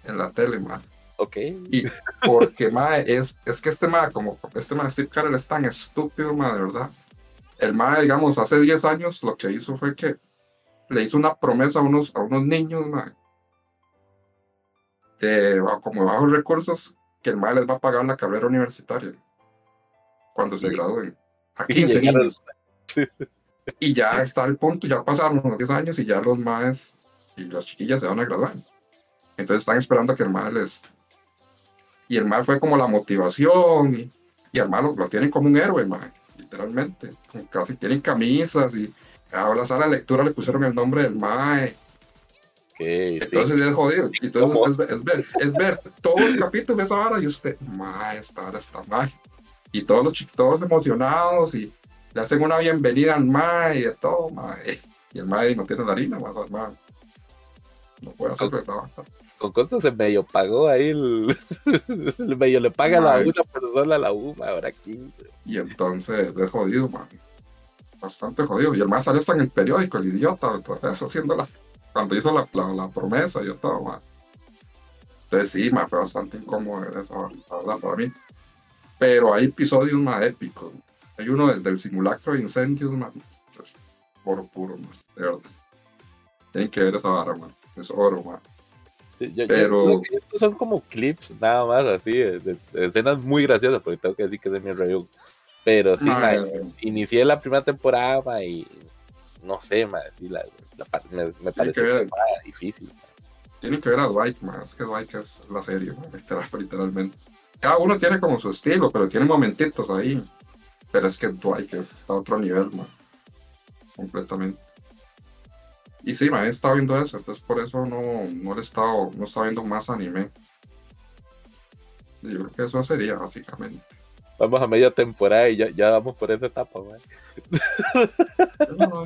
en la tele, man. Ok. Y porque, mae, es, es que este mae, como este mae Steve Carell es tan estúpido, mae, de verdad. El mae, digamos, hace 10 años lo que hizo fue que le hizo una promesa a unos, a unos niños, mae, de como de bajos recursos, que el mae les va a pagar la carrera universitaria cuando se Y- gradúen. A y 15 llegaron- niños. Y ya está el punto, ya pasaron los 10 años y ya los maes y las chiquillas se van a graduar. Entonces están esperando a que el mae les... Y el mae fue como la motivación y, y el mae lo, lo tienen como un héroe, mae, literalmente. Como casi tienen camisas y a la sala de lectura le pusieron el nombre del mae. Sí. Entonces es jodido. Entonces es, ver- es ver, es ver todo el capítulo de esa vara y usted, mae, esta vara está mal. Y todos los chicos todos emocionados y le hacen una bienvenida al mae y de todo, mae. Y el mae no tiene la harina, mae No puede hacer el trabajo. Con cosas se medio pagó ahí el, el medio le paga la una persona a la UMA, ahora 15. Y entonces es jodido, man. Bastante jodido. Y el más salió hasta en el periódico, el idiota, todo eso haciendo la, cuando hizo la, la, la promesa y todo, man. Entonces sí, man, fue bastante incómodo ver eso, verdad, para mí. Pero hay episodios más épicos. Hay uno del, del simulacro de incendios, man. Es oro puro, man. De verdad. Tienen que ver esa vara, man. Es oro, man. Sí, yo- yo Pero- que estos son como clips nada más así, de, de- de escenas muy graciosas, porque tengo que decir que es de mi review. Pero sí, mae, inicié la primera temporada y no sé, sí, la, la me, me que ver. que era difícil. Tienen que ver a Dwight, man. Es que Dwight es la serie, man, literal- literalmente. Cada uno tiene como su estilo, pero tiene momentitos ahí. Pero es que Dwight es, está a otro nivel, man. Completamente. Y sí, man, he estado viendo eso, entonces por eso no, no le he estado, no he estado viendo más anime. Yo creo que eso sería, básicamente. Vamos a media temporada y ya, ya vamos por esa etapa. Yo no, no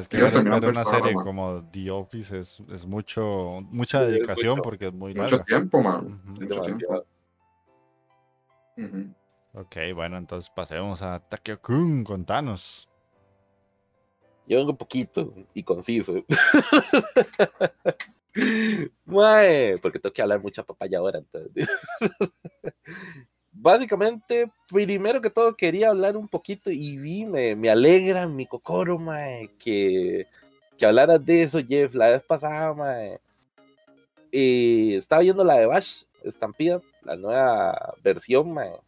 es que Yo ver, una serie ma. como The Office es, es mucho, mucha Sí, es dedicación mucho. porque es muy Mucho larga. tiempo, man. Ujú. Mucho tiempo. Ok, bueno, entonces pasemos a Takeo-kun, contanos. Yo vengo poquito y conciso. Mae, porque tengo que hablar mucha papaya ahora. entonces. Básicamente, primero que todo, quería hablar un poquito y vi, me, me alegra mi cocoro, mae, que, que hablaras de eso, Jeff, la vez pasada, mae. Estaba viendo la de Bash, Estampida, la nueva versión, mae.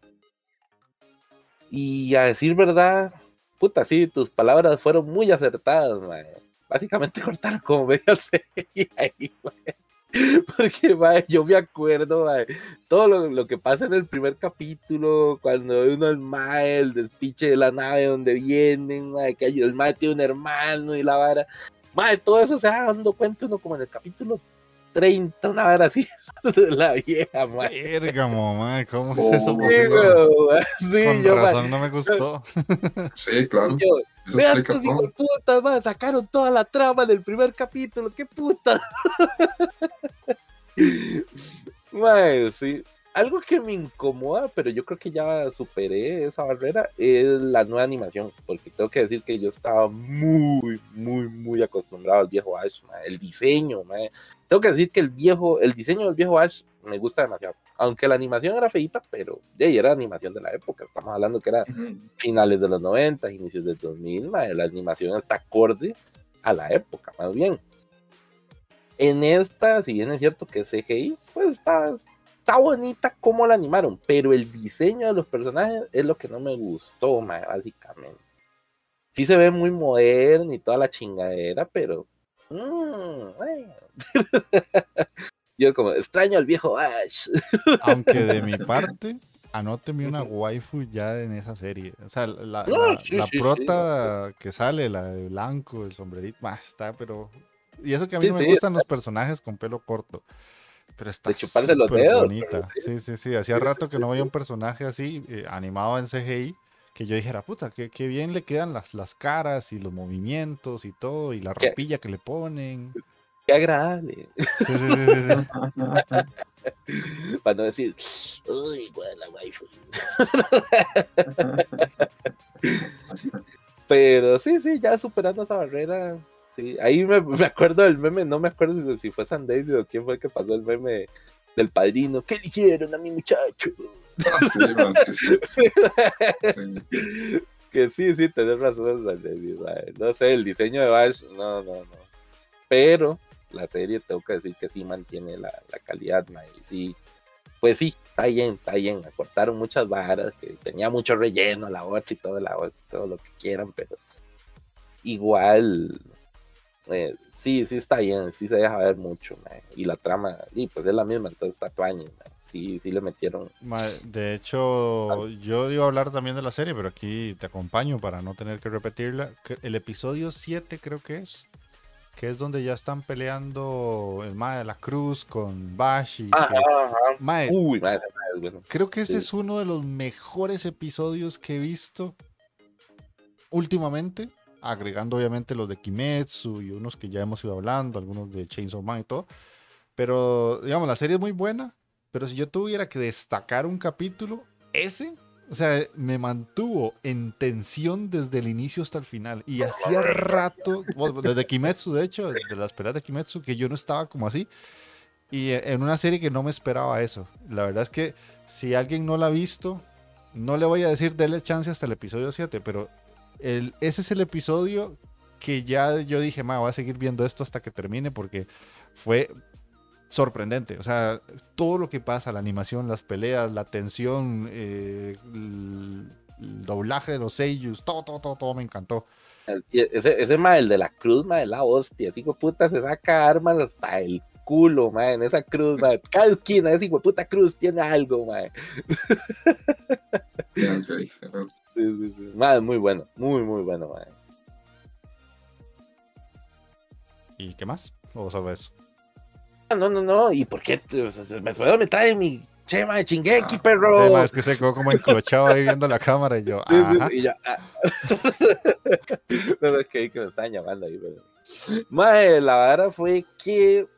Y a decir verdad, puta, sí, tus palabras fueron muy acertadas, mae. Básicamente cortaron como media serie ahí, mae. Porque, mae, yo me acuerdo, mae, todo lo, lo que pasa en el primer capítulo, cuando uno el mae, el despiche de la nave donde vienen, mae, que el mae tiene un hermano y la vara. Mae, todo eso se va dando cuenta uno como en el capítulo 30, una vara así de la vieja, mae. Verga, mamá, ¿cómo es eso Sí, posible? sí, Con yo, razón no me gustó. Sí, claro. yo, Vean estos hijos putas, man, sacaron toda la trama del primer capítulo, qué puta. Mae, sí. Algo que me incomoda, pero yo creo que ya superé esa barrera, es la nueva animación, porque tengo que decir que yo estaba muy, muy, muy acostumbrado al viejo Ash, el diseño, mae. Tengo que decir que el viejo, el diseño del viejo Ash me gusta demasiado, aunque la animación era feita, pero ahí era animación de la época, estamos hablando que era finales de los 90, inicios del 2000, mae, la animación está acorde a la época, más bien. En esta, si bien es cierto que es CGI, pues está, está bonita como la animaron, pero el diseño de los personajes es lo que no me gustó, mae, básicamente. Sí se ve muy moderno y toda la chingadera, pero... mm, eh. Yo como, extraño al viejo Ash. Aunque de mi parte, anóteme una waifu ya en esa serie. O sea, la, No, la- sí, la sí, sí, prota que sale, la de blanco, el sombrerito, bah, está, pero... Y eso que a mí no me gustan los personajes con pelo corto. Pero está De los dedos, bonita. Sí, sí, sí. Hacía rato que no veía un personaje así, eh, animado en CGI, que yo dijera, puta, qué, qué bien le quedan las, las caras y los movimientos y todo, y la ¿Qué? ropilla que le ponen. Qué agradable. Sí. Para no decir, uy, la waifu. Pero sí, sí, ya superando esa barrera. Sí, ahí me, me acuerdo del meme, no me acuerdo si- fue San David o quién fue el que pasó el meme del padrino. ¿Qué le hicieron a mi muchacho? Ah. Que sí, sí, tenés razón. No sé, el diseño de Bash, no, no, no. Pero la serie, tengo que decir que sí mantiene la, la calidad, y sí. Pues sí, está bien, está bien. Acortaron muchas varas, que tenía mucho relleno la otra y todo, la todo lo que quieran, pero igual, eh, sí, sí está bien, sí se deja ver mucho, y la trama, y pues es la misma, entonces está tuañe, mae. sí, sí le metieron, De hecho, yo iba a hablar también de la serie, pero aquí te acompaño para no tener que repetirla. El episodio 7 creo que es, que es donde ya están peleando el Mae de la Cruz con Bash y que- ajá, Mae, uy, mae, bueno. creo que ese sí. es uno de los mejores episodios que he visto últimamente, agregando obviamente los de Kimetsu y unos que ya hemos ido hablando, algunos de Chainsaw Man y todo. Pero, digamos, la serie es muy buena, pero si yo tuviera que destacar un capítulo, ese, o sea, me mantuvo en tensión desde el inicio hasta el final. Y hacía rato, bueno, desde Kimetsu, de hecho, de las peleas de Kimetsu, que yo no estaba como así. Y en una serie que no me esperaba eso. La verdad es que si alguien no la ha visto, no le voy a decir déle chance hasta el episodio 7, pero el, ese es el episodio que ya yo dije, ma, voy a seguir viendo esto hasta que termine porque fue sorprendente. O sea, todo lo que pasa, la animación, las peleas, la tensión, eh, el, el doblaje de los seiyus, todo, todo, todo, todo me encantó. Ese, ese mae, el de la cruz, mae, la hostia, ese hijo de puta se saca armas hasta el culo, mae, en esa cruz, mae. Cada esquina de ese hijo de puta cruz tiene algo, sí, Sí, sí. Mae, muy bueno, muy, muy bueno, mae. ¿Y qué más? ¿O solo eso? Ah, No, no, no, ¿y por qué? Me, me trae mi che, mae, Chingeki, perro. Sí, mae, es que se quedó como enclochado ahí viendo la cámara y yo, ajá. y yo, ah. no, no, es que, me estaban llamando ahí, pero. Mae, la verdad fue que,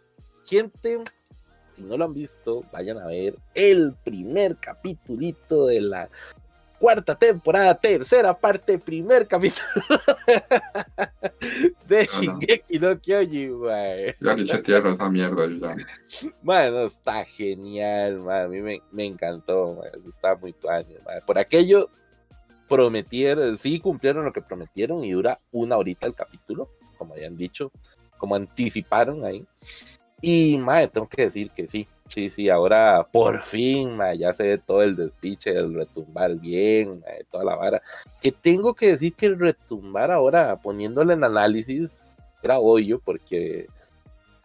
gente, si no lo han visto, vayan a ver el primer capitulito de la cuarta temporada, tercera parte, primer capítulo de Shingeki no Kyojin, mae. Ya ni eché tierra esa mierda, yo ya. Bueno, está genial, man. a mí me, me encantó, man. está muy tuaño. Por aquello prometieron, sí cumplieron lo que prometieron y dura una horita el capítulo, como habían dicho, como anticiparon ahí. Y, madre, tengo que decir que sí, sí, sí, ahora por fin, madre, ya se ve todo el despiche, el retumbar bien, madre, toda la vara. Que tengo que decir que el retumbar ahora, poniéndole en análisis, era obvio porque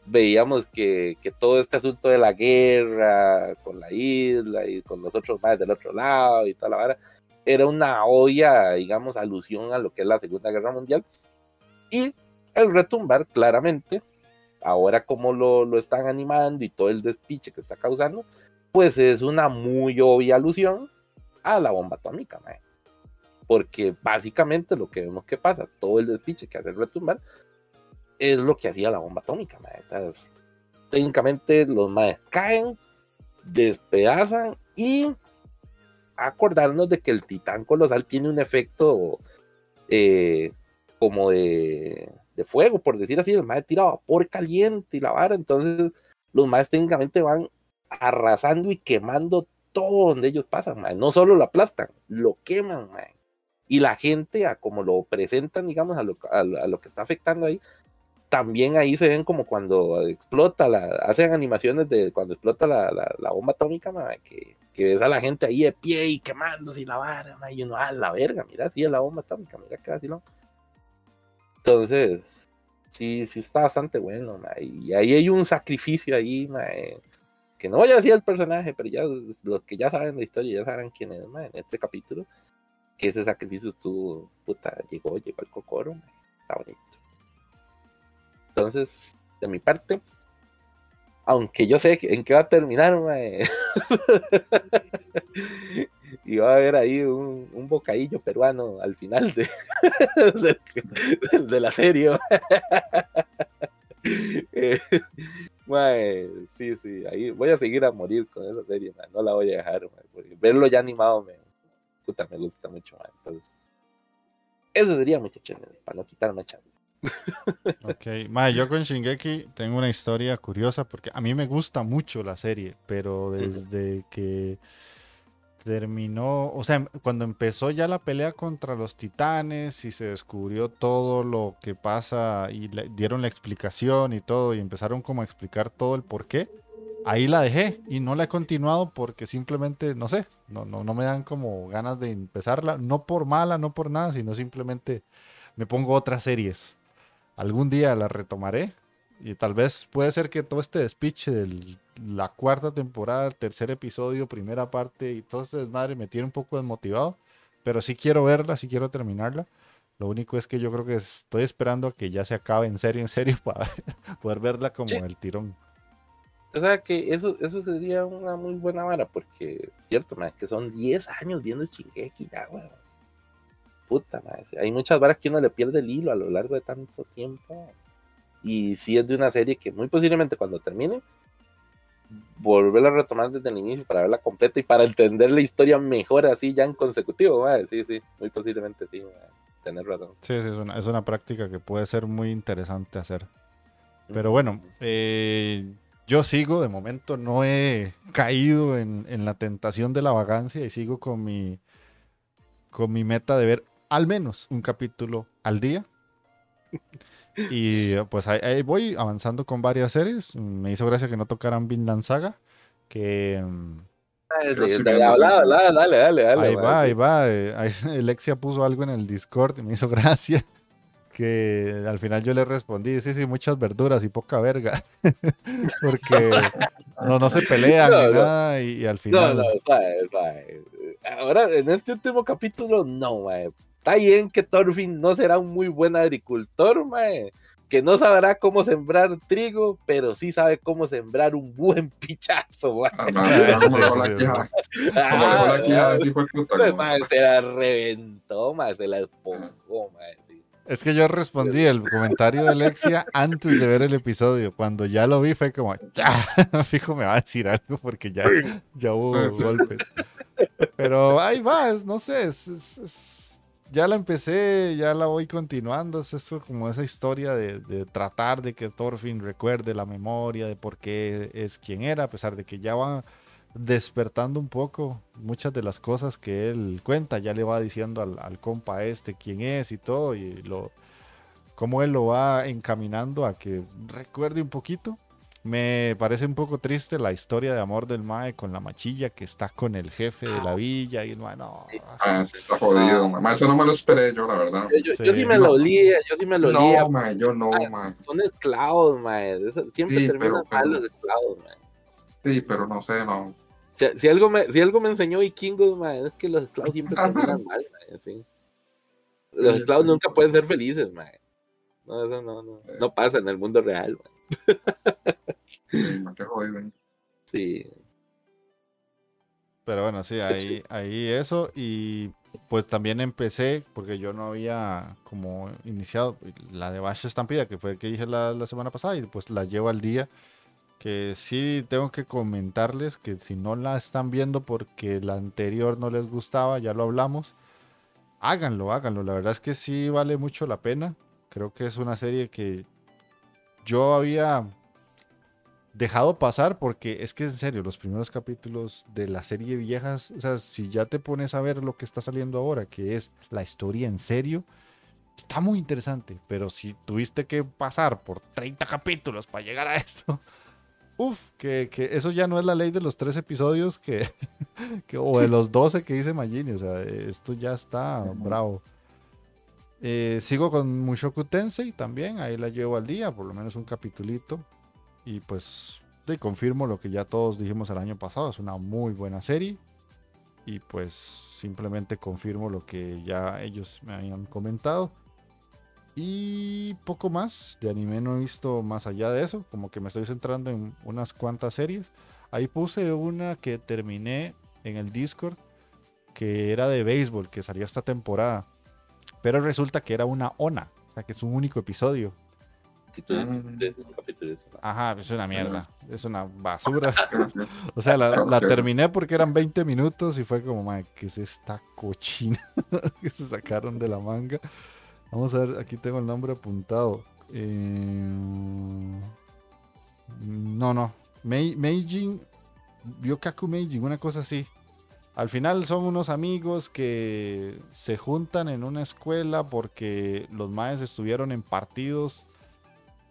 veíamos que, que todo este asunto de la guerra con la isla y con los otros más del otro lado y toda la vara, era una obvia, digamos, alusión a lo que es la Segunda Guerra Mundial. Y el retumbar, claramente, ahora como lo, lo están animando y todo el despiche que está causando, pues es una muy obvia alusión a la bomba atómica. Porque básicamente lo que vemos que pasa, todo el despiche que hace el retumbar, es lo que hacía la bomba atómica, técnicamente los maes caen, despedazan y acordarnos de que el titán colosal tiene un efecto eh, como de, de fuego, por decir así, el mae tira vapor caliente y la vara, entonces los maes técnicamente van arrasando y quemando todo donde ellos pasan, mae. no solo lo aplastan, lo queman, mae. y la gente, a como lo presentan, digamos, a lo, a, a lo que está afectando ahí, también ahí se ven como cuando explota, la, hacen animaciones de cuando explota la, la, la bomba atómica, mae, que, que ves a la gente ahí de pie y quemándose y la vara, mae, y uno, a la verga, mira, sí es la bomba atómica, mira que así, ¿no? Entonces, sí, sí está bastante bueno, mae, y ahí hay un sacrificio ahí, mae, que no voy a decir el personaje, pero ya los que ya saben la historia ya saben quién es, mae, en este capítulo, que ese sacrificio estuvo, puta, llegó, llegó al cocoro, está bonito. Entonces, de mi parte, aunque yo sé en qué va a terminar, mae, y va a haber ahí un, un bocadillo peruano al final de, la serie. Eh, sí, sí, ahí voy a seguir a morir con esa serie, no la voy a dejar, mae, porque verlo ya animado me, puta, me gusta mucho, mae, entonces, eso sería muchachos, para no quitarme chance. Ok, yo con Shingeki tengo una historia curiosa porque a mí me gusta mucho la serie, pero desde que terminó, o sea, cuando empezó ya la pelea contra los titanes y se descubrió todo lo que pasa y le dieron la explicación y todo y empezaron como a explicar todo el por qué, ahí la dejé y no la he continuado porque simplemente, no sé, no, no, no me dan como ganas de empezarla, no por mala, no por nada, sino simplemente me pongo otras series algún día la retomaré. Y tal vez puede ser que todo este despiche de la cuarta temporada, tercer episodio, primera parte y todo este desmadre me tiene un poco desmotivado. Pero sí quiero verla, sí quiero terminarla. Lo único es que yo creo que estoy esperando a que ya se acabe en serio, en serio, para poder verla como Sí. el tirón. O sea que eso, eso sería una muy buena vara, porque, cierto, mae, que son 10 años viendo Shingeki ya, weón. Puta, mae, hay muchas varas que uno le pierde el hilo a lo largo de tanto tiempo. Y si es de una serie que muy posiblemente cuando termine, volverla a retomar desde el inicio para verla completa y para entender la historia mejor así ya en consecutivo, mae. Sí, sí, muy posiblemente sí. Tener razón. Sí, sí, es una, es una práctica que puede ser muy interesante hacer. Pero bueno, eh, yo sigo, de momento no he caído en, en la tentación de la vagancia y sigo con mi, con mi meta de ver al menos un capítulo al día. Y pues ahí, ahí voy avanzando con varias series. Me hizo gracia que no tocaran Vinland Saga, que habla- el- habla- dale, dale, dale. ahí va, ahí va. eh, ahí- Alexia puso algo en el Discord y me hizo gracia. Que al final yo le respondí, sí, sí, muchas verduras y poca verga. Porque no, no se pelean No, ni no. nada y, y al No, final... no, suave, suave. Ahora, en este último capítulo, no, mae. Está bien que Thorfinn no será un muy buen agricultor, mae. que no sabrá cómo sembrar trigo, pero sí sabe cómo sembrar un buen pichazo, mae. Ah, mae, Eso como sí, dejó la sí, quija- Ah, como dejó la quija, mae. así fue puta, Pues, como- mae, se la reventó, mae, se la esponjó, mae, sí. Es que yo respondí el comentario de Alexia antes de ver el episodio. Cuando ya lo vi fue como, ya, fijo me va a decir algo porque ya, ya hubo golpes. Pero ahí va, es- no sé, es- es- es- ya la empecé, ya la voy continuando. Es eso como esa historia de, tratar de que Thorfinn recuerde la memoria de por qué es quien era, a pesar de que ya va despertando un poco muchas de las cosas que él cuenta, ya le va diciendo al, al compa este quién es y todo, y lo cómo él lo va encaminando a que recuerde un poquito. Me parece un poco triste la historia de amor del Mae con la machilla que está con el jefe de la villa y el Mae, no. Ah, sí está jodido, mae. Mae, Eso no me lo esperé yo, la verdad. Yo, Sí. me lo olía, yo sí me lo olía. No, mae, yo no, mae. Son esclavos, mae. Siempre Sí, terminan pero- mal pero- los esclavos, mae. Sí, pero no sé, no. Si, si algo me, si algo me enseñó Vikingos, mae, es que los esclavos siempre terminan mal, mae, sí. Los Sí, esclavos sí. nunca pueden ser felices, mae. No, eso no, no, no pasa en el mundo real, mae. Sí. Pero bueno, sí, ahí, ahí eso. Y pues también empecé, porque yo no había como iniciado la de Bash Estampida, que fue el que dije la, la semana pasada, y pues la llevo al día. Que sí tengo que comentarles que si no la están viendo porque la anterior no les gustaba, ya lo hablamos, háganlo, háganlo. La verdad es que sí vale mucho la pena. Creo que es una serie que yo había dejado pasar porque es que en serio, los primeros capítulos de la serie viejas, o sea, si ya te pones a ver lo que está saliendo ahora, que es la historia en serio, está muy interesante, pero si tuviste que pasar por 30 capítulos para llegar a esto, uff, que, que eso ya no es la ley de los tres episodios que, que- o de los 12 que dice Magini, o sea, esto ya está bravo. Eh, sigo con Mushoku Tensei también, ahí la llevo al día, por lo menos un capitulito. Y pues confirmo lo que ya todos dijimos el año pasado, es una muy buena serie. Y pues simplemente confirmo lo que ya ellos me habían comentado. Y poco más, de anime no he visto más allá de eso, como que me estoy centrando en unas cuantas series. Ahí puse una que terminé en el Discord, que era de béisbol, que salió esta temporada. Pero resulta que era una ONA, o sea que es un único episodio. Capítulo- de- capítulo- Ajá, es una mierda, es una basura. O sea, la, la terminé porque eran 20 minutos y fue como, madre, ¿qué es esta cochina que se sacaron de la manga? Vamos a ver, aquí tengo el nombre apuntado. Eh, no, no. Mei- Meijin, Byokaku Meijin, una cosa así. Al final son unos amigos que se juntan en una escuela porque los maes estuvieron en partidos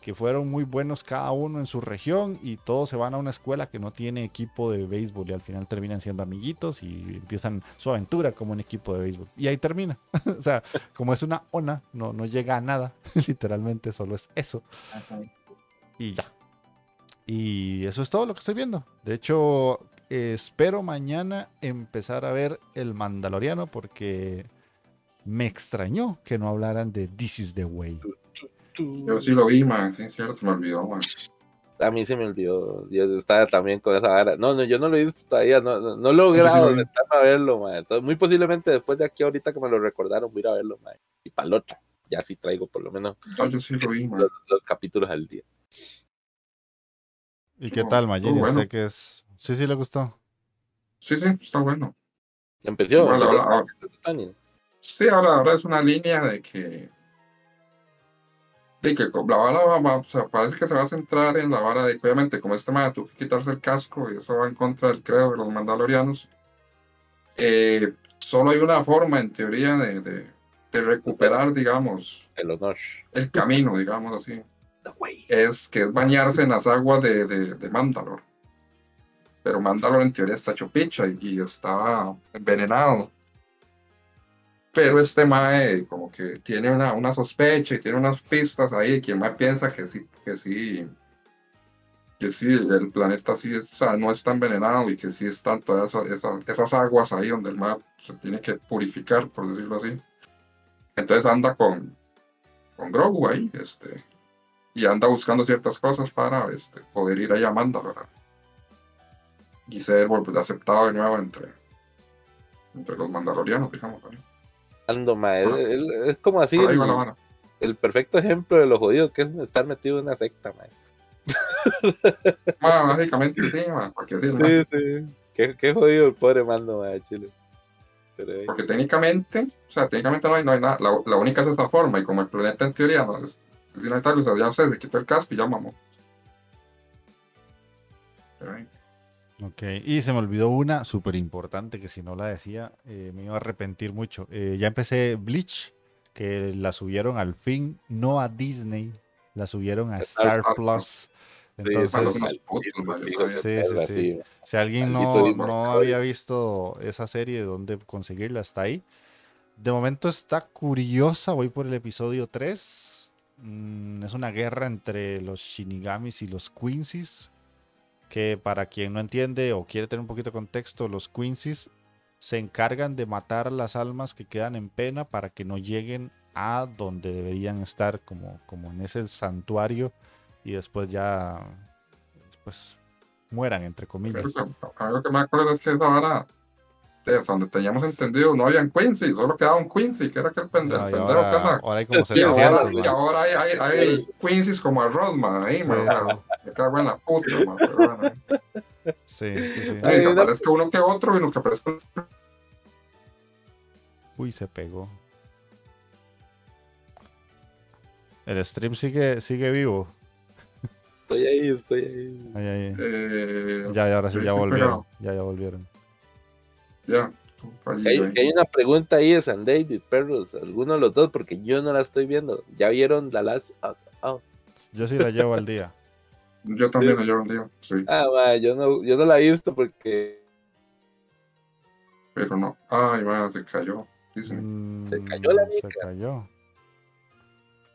que fueron muy buenos cada uno en su región y todos se van a una escuela que no tiene equipo de béisbol y al final terminan siendo amiguitos y empiezan su aventura como un equipo de béisbol. Y ahí termina. o sea, como es una ONA, no, no llega a nada. Literalmente solo es eso. Y ya. Y eso es todo lo que estoy viendo. De hecho, eh, espero mañana empezar a ver El Mandaloriano porque me extrañó que no hablaran de This is the Way. Yo sí lo vi, man. Sí, cierto, se me olvidó, man. A mí se me olvidó. Yo estaba también con esa vara. No, no, yo no lo he visto todavía. No, no, no he logrado sí a verlo, man. Entonces, muy posiblemente después de aquí, ahorita que me lo recordaron, voy a ir a verlo, man. Y para la otra. Ya sí traigo por lo menos No, yo sí lo vi, man. los, los capítulos al día. ¿Y qué tal, Magini? bueno. Sé que es. Sí, sí, le gustó. Sí, sí, está bueno. Empezó. Bueno, ahora-. Sí, ahora, ahora es una línea de que. De que la vara va, va- o sea, parece que se va a centrar en la vara de que, obviamente, como este man tuvo que quitarse el casco y eso va en contra del credo de los mandalorianos. eh, solo hay una forma, en teoría, de, de, de recuperar, digamos, El honor. el camino, digamos así. Es que es bañarse en las aguas de, de, de Mandalor. Pero Mandalor en teoría está hecho picha y, y está envenenado. Pero este Mae como que tiene una, una sospecha y tiene unas pistas ahí que el Mae piensa que sí, que sí, que sí, el planeta sí es, no está envenenado y que sí están todas esas, esas, aguas ahí donde el Mae se tiene que purificar, por decirlo así. Entonces anda con, con Grogu ahí, este, y anda buscando ciertas cosas para este, poder ir ahí a Manda, ¿verdad? Y ser aceptado de nuevo entre, entre los mandalorianos, digamos. ¿verdad? Ando, ma, es, es- es como así el, perfecto ejemplo de lo jodido que es estar metido en una secta, ma. Ma, básicamente sí, ma, porque, sí. Qué, qué jodido el pobre mando, ma, de Chile. Pero, eh, porque técnicamente, o sea, técnicamente no hay, no hay nada, la, la única es esta forma, y como el planeta en teoría no es, es inhabitable, o sea, ya se quitó el casco y ya mamó. Pero Ok, y se me olvidó una súper importante que si no la decía eh, me iba a arrepentir mucho. Eh, ya empecé Bleach, que la subieron al fin, no a Disney, la subieron a Star Star Plus. Sí, Entonces. Sí, sí, sí. si alguien no, no había visto esa serie, dónde conseguirla, está ahí. De momento está curiosa, voy por el episodio 3. Mm, es una guerra entre los Shinigamis y los Quincy's. Que para quien no entiende o quiere tener un poquito de contexto, los Quincy's se encargan de matar las almas que quedan en pena para que no lleguen a donde deberían estar, como, como en ese santuario, y después ya pues mueran, entre comillas. Algo que me acuerdo es que esa vara, hasta donde teníamos entendido, no habían Quincy, solo quedaba un Quincy, que era aquel pendejo, No, pendejo que ahora, anda. ahora hay como Y ahora, 700, y ahora hay, hay, hay Quincy's como arroz, man, ahí, Sí, man, me cago en la puta, man, pero bueno, eh. Sí, sí, sí. Ay, que aparezca uno que otro y lo que aparezca Uy, se pegó. El stream sigue, sigue vivo. Estoy ahí, estoy ahí. Eh, Ya, ya, ahora sí, sí, ya sí, volvieron. Ya, ya volvieron. Ya, hay, una pregunta ahí de San David, perros, alguno de los dos, porque yo no la estoy viendo. ¿Ya vieron The Last of Us? Yo sí la llevo al día. Yo también lo llevo un día, sí, Ah, ma, yo no, yo no la he visto porque pero no. Ay, man, se cayó, dice, Mm, Se cayó la Se mica. cayó.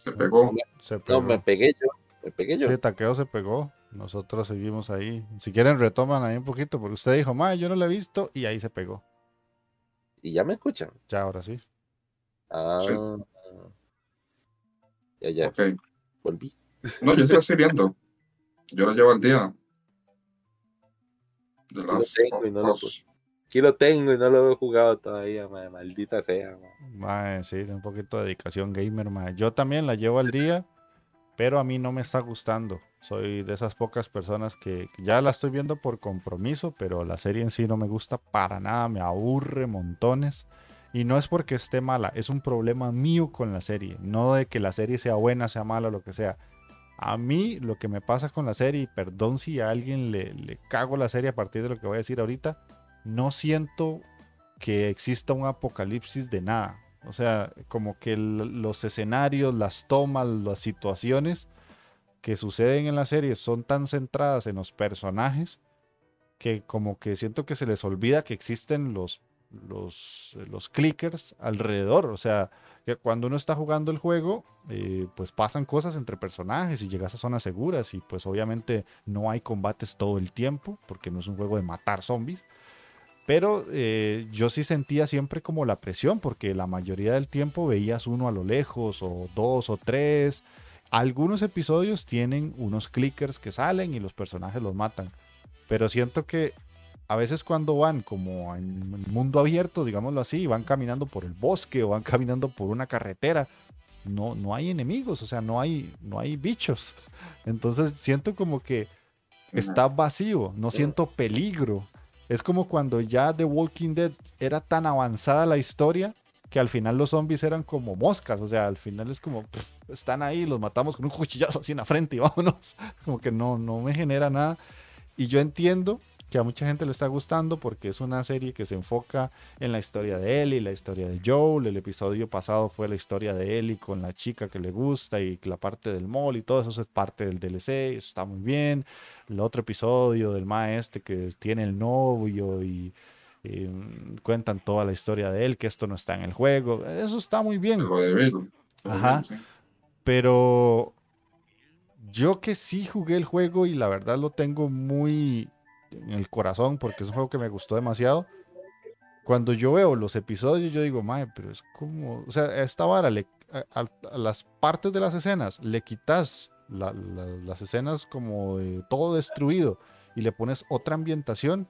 se pegó. Se pegó. no me pegué yo, me pegué yo. Sí, Taqueo se pegó. Nosotros seguimos ahí. Si quieren, retoman ahí un poquito, porque usted dijo, ma, yo no la he visto, y ahí se pegó. Y ya me escuchan. Ya, ahora sí. Ah, Sí. ya, ya, Ok, volví. no, yo sí lo estoy viendo. Yo lo llevo al día. De lo las tengo y no lo. Aquí lo tengo y no lo he jugado todavía, ma, maldita sea. ma. Mae, sí, un poquito de dedicación gamer, mae. Yo también la llevo al día, pero a mí no me está gustando. Soy de esas pocas personas que ya la estoy viendo por compromiso, pero la serie en sí no me gusta para nada, me aburre montones. Y no es porque esté mala, es un problema mío con la serie, no de que la serie sea buena, sea mala, lo que sea. A mí lo que me pasa con la serie, y perdón si a alguien le, le cago la serie a partir de lo que voy a decir ahorita, no siento que exista un apocalipsis de nada. O sea, como que los escenarios, las tomas, las situaciones que suceden en la serie son tan centradas en los personajes que como que siento que se les olvida que existen los, los, los clickers alrededor. O sea, cuando uno está jugando el juego, eh, pues pasan cosas entre personajes y llegas a zonas seguras y pues obviamente no hay combates todo el tiempo porque no es un juego de matar zombies. Pero eh, yo sí sentía siempre como la presión, porque la mayoría del tiempo veías uno a lo lejos, o dos o tres. Algunos episodios tienen unos clickers que salen y los personajes los matan. Pero siento que a veces cuando van como en el mundo abierto, digámoslo así, van caminando por el bosque o van caminando por una carretera, no, no hay enemigos, o sea, no hay, no hay bichos. Entonces siento como que está vacío, no siento peligro. Es como cuando ya The Walking Dead era tan avanzada la historia que al final los zombies eran como moscas. O sea, al final es como, están ahí, los matamos con un cuchillazo así en la frente y vámonos. Como que no, no me genera nada. Y yo entiendo que a mucha gente le está gustando porque es una serie que se enfoca en la historia de Ellie, la historia de Joel. El episodio pasado fue la historia de Ellie con la chica que le gusta y la parte del mall y todo eso es parte del DLC. Eso está muy bien. El otro episodio del maestro que tiene el novio y, y, mm, cuentan toda la historia de él, que esto no está en el juego. Eso está muy bien. Ajá. Pero yo que sí jugué el juego y la verdad lo tengo muy en el corazón porque es un juego que me gustó demasiado. Cuando yo veo los episodios, yo digo, mae, pero es como, o sea, a esta vara, le, a, las partes de las escenas, le quitas la- la- las escenas como todo destruido y le pones otra ambientación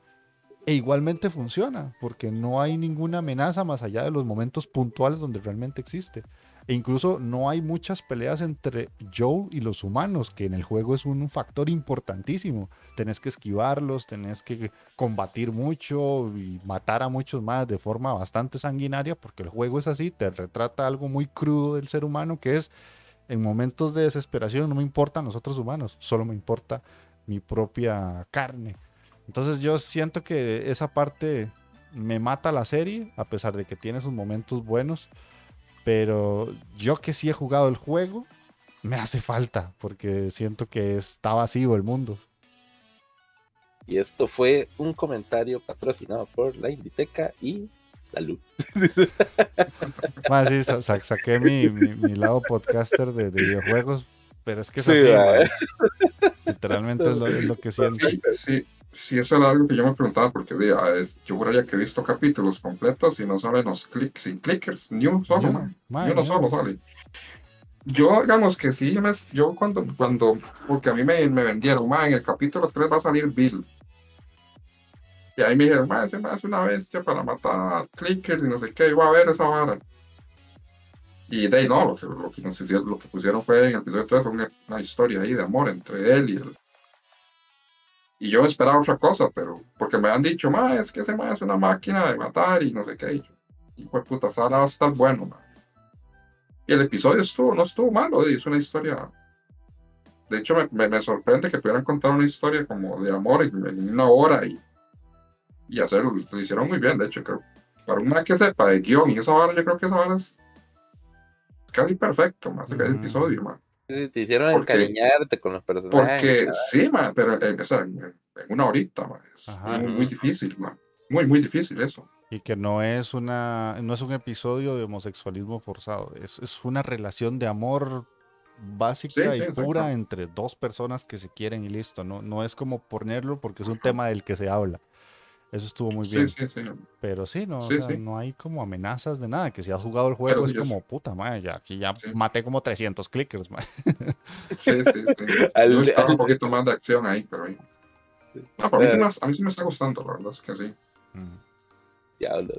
e igualmente funciona, porque no hay ninguna amenaza más allá de los momentos puntuales donde realmente existe. E incluso no hay muchas peleas entre Joe y los humanos, que en el juego es un factor importantísimo. Tenés que esquivarlos, tenés que combatir mucho y matar a muchos más de forma bastante sanguinaria, porque el juego es así, te retrata algo muy crudo del ser humano, que es en momentos de desesperación no me importan los otros humanos, solo me importa mi propia carne. Entonces yo siento que esa parte me mata la serie, a pesar de que tiene sus momentos buenos. Pero yo que sí he jugado el juego, me hace falta, porque siento que está vacío el mundo. Y esto fue un comentario patrocinado por la Inditeca y la luz. Más sí, sa- sa- saqué mi, mi- mi lado podcaster de, de videojuegos, pero es que es Sí, así. Literalmente es lo, es lo que siento. Sí, sí, sí, eso era algo que yo me preguntaba, porque ah, es- yo juraría que he visto capítulos completos y no salen los clics, sin clickers, ni un solo, uno, man. Ni uno solo uno. sale. Yo, digamos que sí, yo, me- yo cuando, cuando, porque a mí me, me vendieron, man, en el capítulo 3 va a salir Bill. Y ahí me dijeron, man, ese man es una bestia para matar clickers y no sé qué, iba a ver esa vara. Y de ahí no, lo que, lo que, nos hicieron- lo que pusieron fue en el episodio 3 fue una, una historia ahí de amor entre él y él. Y yo esperaba otra cosa, pero porque me han dicho, ma, es que ese man es una máquina de matar y no sé qué. Y yo, hijo de puta, esa vara va a estar bueno, man. Y el episodio estuvo, no estuvo malo, es una historia. De hecho, me, me- me sorprende que pudieran contar una historia como de amor en, en una hora y, y hacerlo. Lo hicieron muy bien, de hecho, creo. Para un man que sepa de guion y esa vara, yo creo que esa vara es, casi perfecto, más que el episodio, man. Sí, Te hicieron Porque- encariñarte con los personajes. Porque ¿verdad? sí, man, pero en, o sea, en- en una horita, man, es Ajá. muy, muy difícil, man. Muy, muy difícil eso. Y que no es una, no es un episodio de homosexualismo forzado, es, es una relación de amor básica Sí, y pura entre dos personas que se quieren y listo, no, no es como ponerlo porque es un tema del que se habla. Eso estuvo muy Sí, bien. sí, sí. Pero sí, no, o Sí, sea, sí. no hay como amenazas de nada, que si has jugado el juego Pero es sí, como, puta madre, ya aquí ya Sí. maté como 300 clickers, man. Sí, sí, sí. Al- Yo al- un poquito más de acción ahí, pero ahí. No, para mí sí me, a mí sí me está gustando, la verdad es que sí. Mm. Diablo.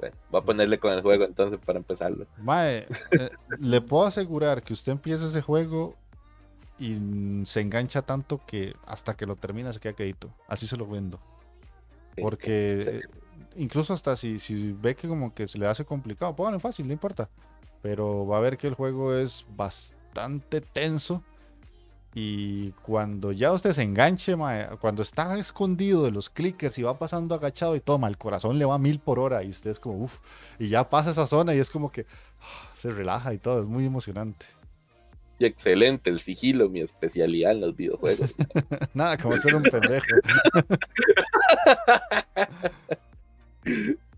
Bueno, voy a ponerle con el juego entonces para empezarlo. Mae, eh, le puedo asegurar que usted empieza ese juego y mm, se engancha tanto que hasta que lo termina se queda quedito. Así se lo vendo. Porque sí. eh, incluso hasta si, si ve que como que se le hace complicado, póngale fácil, no importa. Pero va a ver que el juego es bastante tenso. Y cuando ya usted se enganche, mae, cuando está escondido de los clickers y va pasando agachado y toma, el corazón le va a mil por hora y usted es como, uff, y ya pasa esa zona y es como que ah, se relaja y todo, es muy emocionante. Y excelente, el sigilo, mi especialidad en los videojuegos. Nada, como ser un pendejo.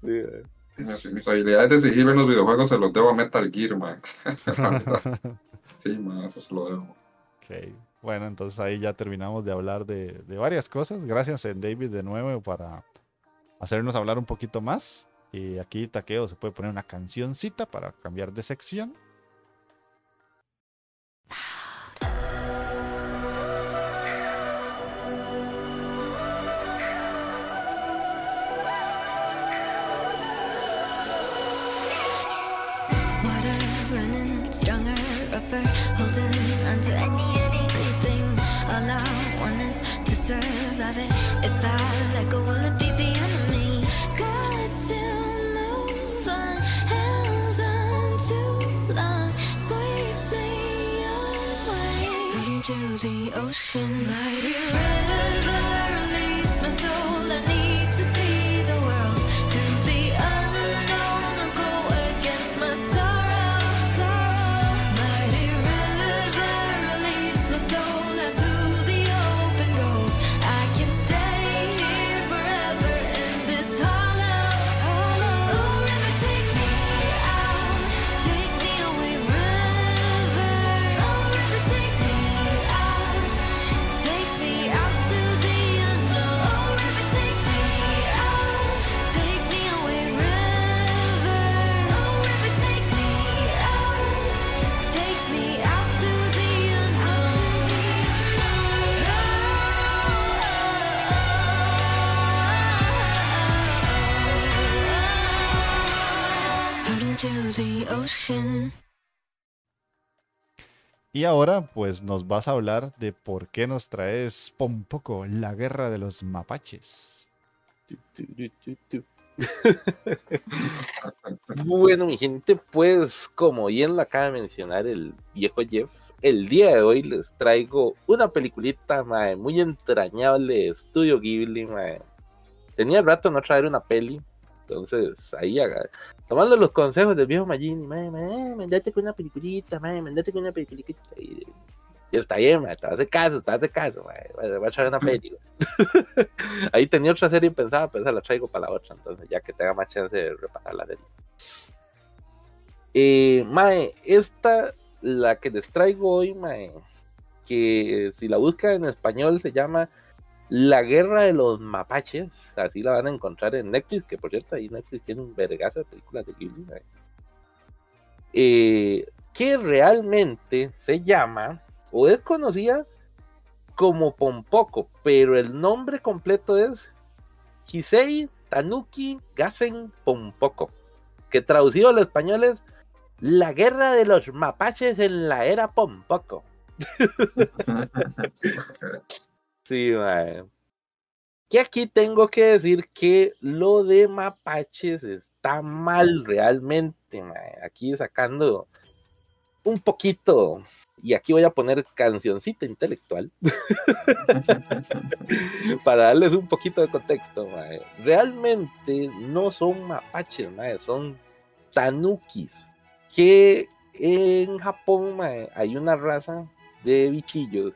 Sí. Mis, habilidades de sigilo en los videojuegos se los debo a Metal Gear, man. sí, man, eso se lo debo. Ok, Bueno, entonces ahí ya terminamos de hablar de, de varias cosas. Gracias, eh, David, de nuevo para hacernos hablar un poquito más. Y aquí, Taqueo, se puede poner una cancioncita para cambiar de sección. Rougher, holding onto anything. All I want is to survive it. If I let go, will it ocean. Y ahora, pues nos vas a hablar de por qué nos traes Pompoco, la guerra de los mapaches. Bueno, mi gente, pues como bien lo acaba de mencionar el viejo Jeff, el día de hoy les traigo una peliculita mae, muy entrañable de Estudio Ghibli. mae. Tenía rato no traer una peli, entonces ahí haga- tomando los consejos del viejo Magini, mae, mae, mandate con una peliculita, mae, mandate con una peliculita. Y, y está bien, mae, te hace caso, te hace caso, mae, mae, voy a traer una peli. güey. ahí tenía otra serie pensada, pero esa la traigo para la otra, entonces ya que tenga más chance de repasar la serie. Eh, mae, esta, la que les traigo hoy, mae, que si la buscan en español se llama La Guerra de los Mapaches, así la van a encontrar en Netflix, que por cierto ahí Netflix tiene un vergazo de películas de Ghibli, mae. Eh, que realmente se llama, o es conocida como Pompoco, pero el nombre completo es Kisei Tanuki Gasen Pompoco, que traducido al español es La Guerra de los Mapaches en la era Pompoco. Sí, mae. Que aquí tengo que decir que lo de mapaches está mal realmente, mae. Aquí sacando un poquito, y aquí voy a poner cancioncita intelectual para darles un poquito de contexto, mae. Realmente no son mapaches, mae, son tanukis, que en Japón mae, hay una raza de bichillos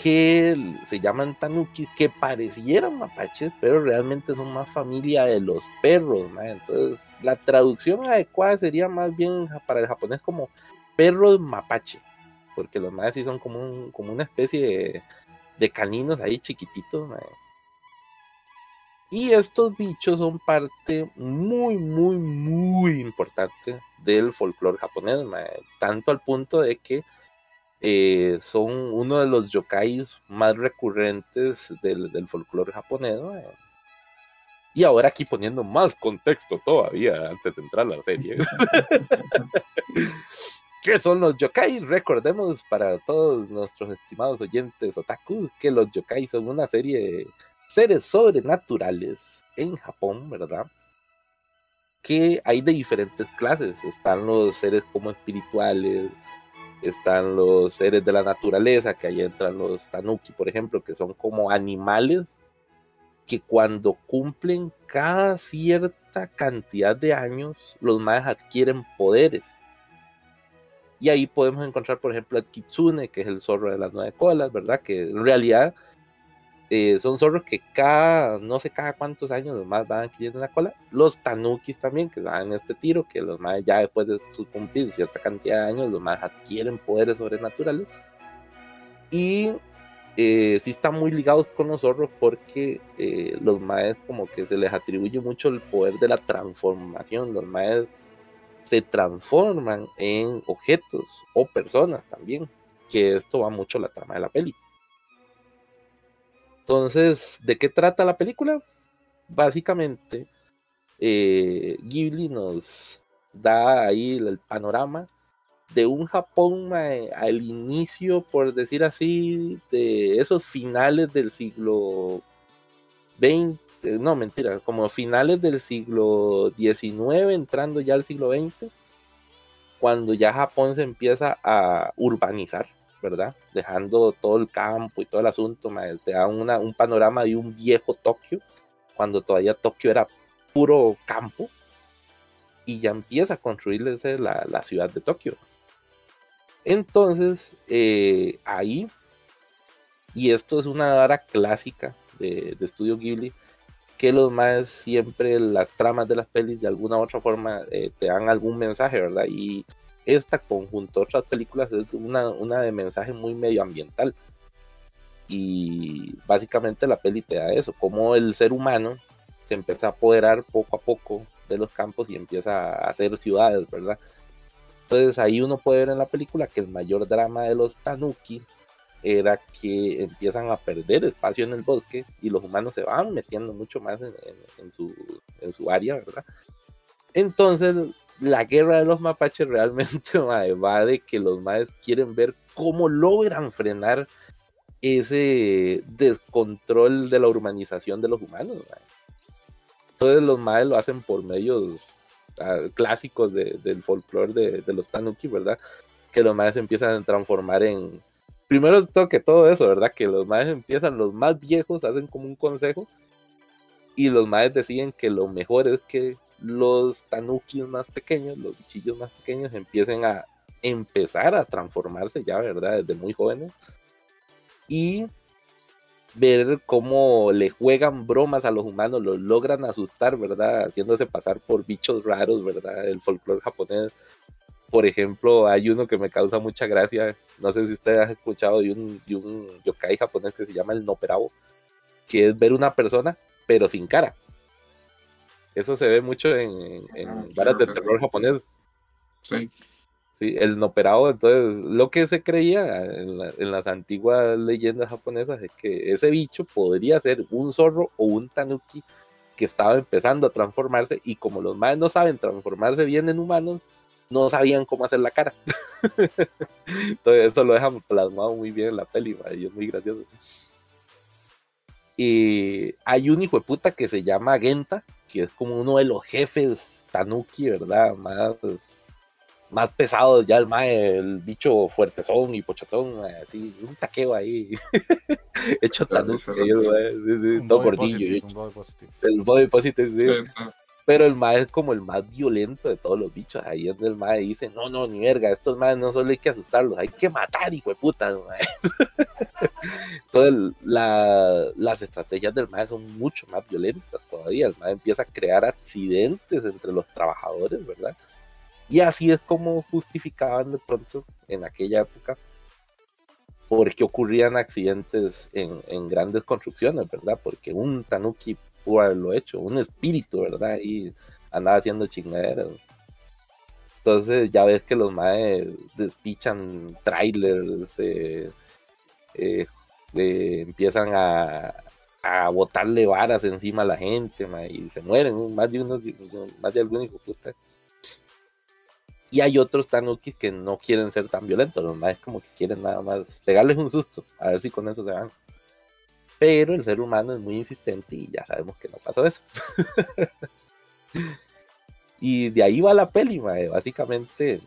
que se llaman tanuki, que parecieran mapaches, pero realmente son más familia de los perros. ¿no? Entonces, la traducción adecuada sería más bien para el japonés como perros mapache, porque los más sí son como, como una especie de, caninos ahí chiquititos. ¿no? Y estos bichos son parte muy, muy, muy importante del folclore japonés, tanto al punto de que eh, son uno de los yokais más recurrentes del, del folclore japonés. ¿no? Y ahora aquí poniendo más contexto todavía antes de entrar a la serie. ¿Qué son los yokai? Recordemos para todos nuestros estimados oyentes otaku que los yokai son una serie de seres sobrenaturales en Japón, ¿verdad? Que hay de diferentes clases. Están los seres como espirituales, están los seres de la naturaleza, que ahí entran los tanuki, por ejemplo, que son como animales que cuando cumplen cada cierta cantidad de años, los más adquieren poderes. Y ahí podemos encontrar, por ejemplo, el kitsune, que es el zorro de las nueve colas, ¿verdad? Que en realidad eh, son zorros que cada, no sé cada cuántos años los más van adquiriendo la cola. Los tanukis también, que dan este tiro, que los más ya después de cumplir cierta cantidad de años, los más adquieren poderes sobrenaturales. Y eh, sí están muy ligados con los zorros porque eh, los maes como que se les atribuye mucho el poder de la transformación. Los maes se transforman en objetos o personas también, que esto va mucho a la trama de la peli. Entonces, ¿de qué trata la película? Básicamente, eh, Ghibli nos da ahí el, panorama de un Japón al inicio, por decir así, de esos finales del siglo XX, no mentira, como finales del siglo XIX, entrando ya al siglo XX, cuando ya Japón se empieza a urbanizar, ¿verdad? Dejando todo el campo y todo el asunto, te da un panorama de un viejo Tokio, cuando todavía Tokio era puro campo, y ya empieza a construirse la, ciudad de Tokio. Entonces, eh, ahí, y esto es una vara clásica de, de Estudio Ghibli, que los más siempre las tramas de las pelis de alguna u otra forma eh, te dan algún mensaje, ¿verdad? Y esta conjunto a otras películas es una, una de mensaje muy medioambiental. Y básicamente la peli te da eso, como el ser humano se empieza a apoderar poco a poco de los campos y empieza a hacer ciudades, ¿verdad? Entonces ahí uno puede ver en la película que el mayor drama de los tanuki era que empiezan a perder espacio en el bosque y los humanos se van metiendo mucho más en, en- en su, en su área, ¿verdad? Entonces la guerra de los mapaches realmente va de que los maes quieren ver cómo logran frenar ese descontrol de la urbanización de los humanos. mae. Entonces los maes lo hacen por medios ah, clásicos de- del folclore de, de los tanuki, ¿verdad? Que los maes empiezan a transformar en... Primero que todo eso, ¿verdad? Que los maes empiezan, los más viejos hacen como un consejo y los maes deciden que lo mejor es que los tanukis más pequeños, los bichillos más pequeños, empiecen a empezar a transformarse ya, ¿verdad? Desde muy jóvenes. Y ver cómo le juegan bromas a los humanos, los logran asustar, ¿verdad? Haciéndose pasar por bichos raros, ¿verdad? El folclore japonés. Por ejemplo, hay uno que me causa mucha gracia. No sé si ustedes han escuchado de un, de un yokai japonés que se llama el Noperabo, que es ver una persona, pero sin cara. Eso se ve mucho en, en, en Ah, varas de terror claro. japonés. Sí, Sí, el noperado, entonces lo que se creía en, la- en las antiguas leyendas japonesas es que ese bicho podría ser un zorro o un tanuki que estaba empezando a transformarse y como los más no saben transformarse bien en humanos, no sabían cómo hacer la cara. entonces eso lo dejan plasmado muy bien en la peli, y es muy gracioso. Y hay un hijo de puta que se llama Genta, que es como uno de los jefes tanuki, ¿verdad? Más más pesado ya el mae, el bicho fuertezón y pochetón, mae, así, un taqueo ahí, hecho tanuki, todo gordillo, positive, y un body positive. el body positive, sí. Pero el mae es como el más violento de todos los bichos, ahí es donde el mae dice, no, no, ni verga, estos maes no solo hay que asustarlos, hay que matar, hijo de puta. Entonces, la- las estrategias del mae son mucho más violentas todavía, el mae empieza a crear accidentes entre los trabajadores, ¿verdad? Y así es como justificaban de pronto en aquella época porque ocurrían accidentes en, en grandes construcciones, ¿verdad? Porque un tanuki pudo haberlo hecho, un espíritu, ¿verdad? Y andaba haciendo chingaderas. Entonces ya ves que los maes despichan trailers, eh, eh, empiezan a, a botarle varas encima a la gente, mae, y se mueren, más de unos, más de algún hijo. Y hay otros tanukis que no quieren ser tan violentos, los más como que quieren nada más pegarles un susto, a ver si con eso se van. Pero el ser humano es muy insistente y ya sabemos que no pasó eso. y de ahí va la peli, mae. básicamente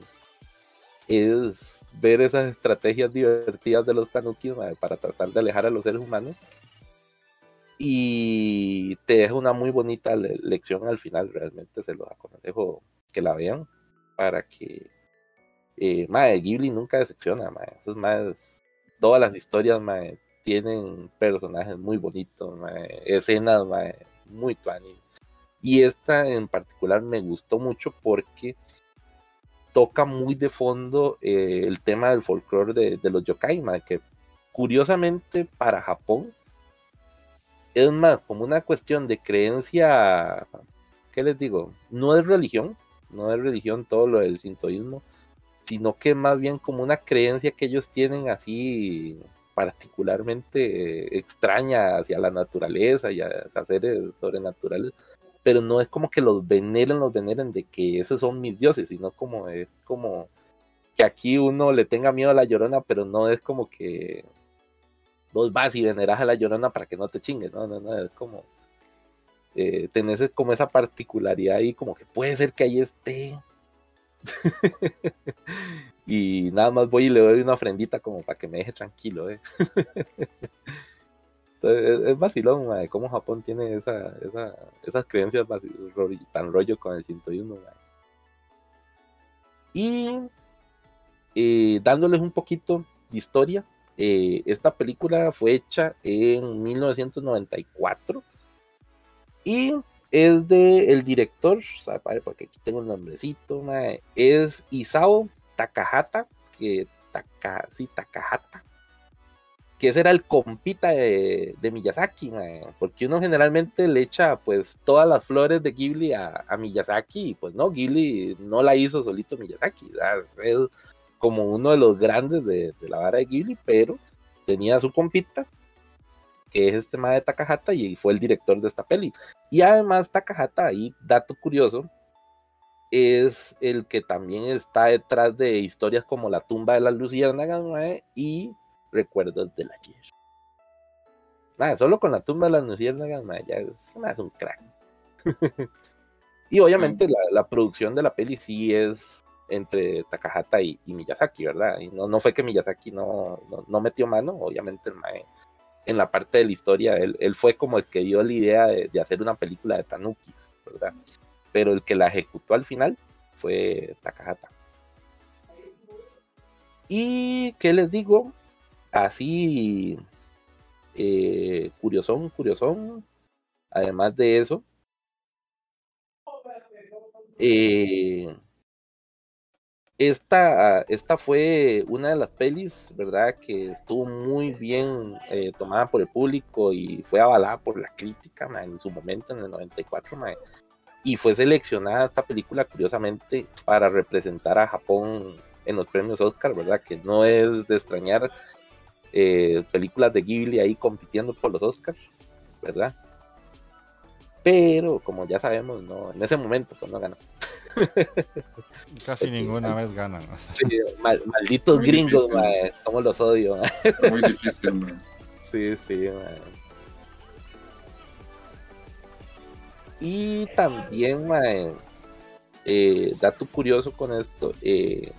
es ver esas estrategias divertidas de los tanukis para tratar de alejar a los seres humanos. Y te deja una muy bonita le- lección al final, realmente se los aconsejo que la vean para que eh, Ghibli nunca decepciona, mae. Esos maes, todas las historias mae, tienen personajes muy bonitos, escenas muy tuanis. Y esta en particular me gustó mucho porque toca muy de fondo eh, el tema del folclore de, de los yokai, mae, que curiosamente para Japón es más como una cuestión de creencia, ¿qué les digo? No es religión, no es religión todo lo del sintoísmo, sino que más bien como una creencia que ellos tienen así particularmente eh, extraña hacia la naturaleza y hacia seres sobrenaturales, pero no es como que los veneren, los veneren de que esos son mis dioses, sino como es como que aquí uno le tenga miedo a la llorona, pero no es como que vos vas y veneras a la llorona para que no te chingue, no, no, no, es como eh, tenés como esa particularidad ahí, como que puede ser que ahí esté. y nada más voy y le doy una ofrendita como para que me deje tranquilo, eh. Entonces, es, vacilón, mae, cómo Japón tiene esa, esa- esas creencias tan rollo con el sintoísmo, mae. Y eh, dándoles un poquito de historia, eh, esta película fue hecha en 1994 y es de el director, porque aquí tengo el nombrecito, es Isao Takahata, que Taka, Takahata, que ese era el compita de, Miyazaki, porque uno generalmente le echa pues todas las flores de Ghibli a, Miyazaki, y pues no, Ghibli no la hizo solito Miyazaki, es como uno de los grandes de, de la vara de Ghibli, pero tenía su compita, que es este mae de Takahata, y fue el director de esta peli. Y además Takahata, ahí, dato curioso, es el que también está detrás de historias como La tumba de las luciérnagas y Recuerdos del ayer. Nada, solo con La tumba de las luciérnagas ya es, es un crack. y obviamente la, la producción de la peli sí es entre Takahata y, y Miyazaki, ¿verdad? Y no, no fue que Miyazaki no, no, no metió mano, obviamente el mae en la parte de la historia, él, él fue como el que dio la idea de, de hacer una película de Tanuki, ¿verdad? Pero el que la ejecutó al final fue Takahata. Y qué les digo, así eh, curiosón, curiosón. Además de eso, eh, esta, esta fue una de las pelis, ¿verdad? Que estuvo muy bien eh, tomada por el público y fue avalada por la crítica en su momento, en el 94, ma, y fue seleccionada esta película, curiosamente, para representar a Japón en los premios Oscar, ¿verdad? Que no es de extrañar eh, películas de Ghibli ahí compitiendo por los Oscars, ¿verdad? Pero, como ya sabemos, no, en ese momento pues no ganó. Casi ninguna vez ganan. o sea. Sí, mal- malditos Muy gringos, difícil. cómo los odio. mae. Muy difícil, man. Sí, sí, mae. Y también, mae, eh, dato curioso con esto, eh,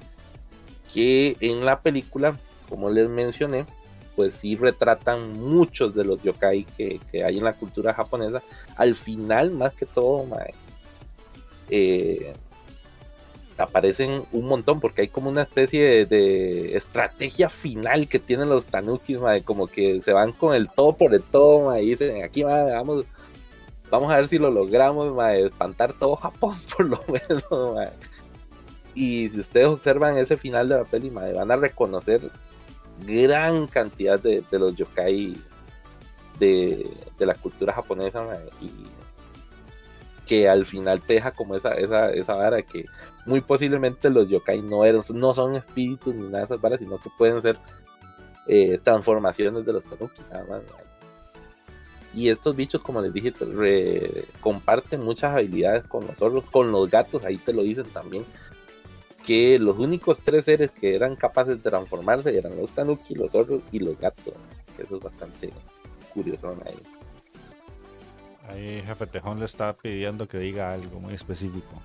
que en la película, como les mencioné, pues sí retratan muchos de los yokai que, que hay en la cultura japonesa. Al final, más que todo, mae, eh, aparecen un montón porque hay como una especie de, estrategia final que tienen los tanukis, mae, como que se van con el todo por el todo, mae, y dicen, aquí mae, vamos, vamos a ver si lo logramos, espantar todo Japón por lo menos. Y si ustedes observan ese final de la peli, van a reconocer gran cantidad de, de los yokai de, de la cultura japonesa, y que al final te deja como esa, esa, esa vara que muy posiblemente los yokai no eran, no son espíritus ni nada de esas varas, sino que pueden ser eh, transformaciones de los tanuki, nada más. Y estos bichos, como les dije, re- comparten muchas habilidades con los zorros, con los gatos, ahí te lo dicen también. Que los únicos tres seres que eran capaces de transformarse eran los tanuki, los zorros y los gatos. Eso es bastante curioso ahí. Ahí Jefe Tejón le está pidiendo que diga algo muy específico.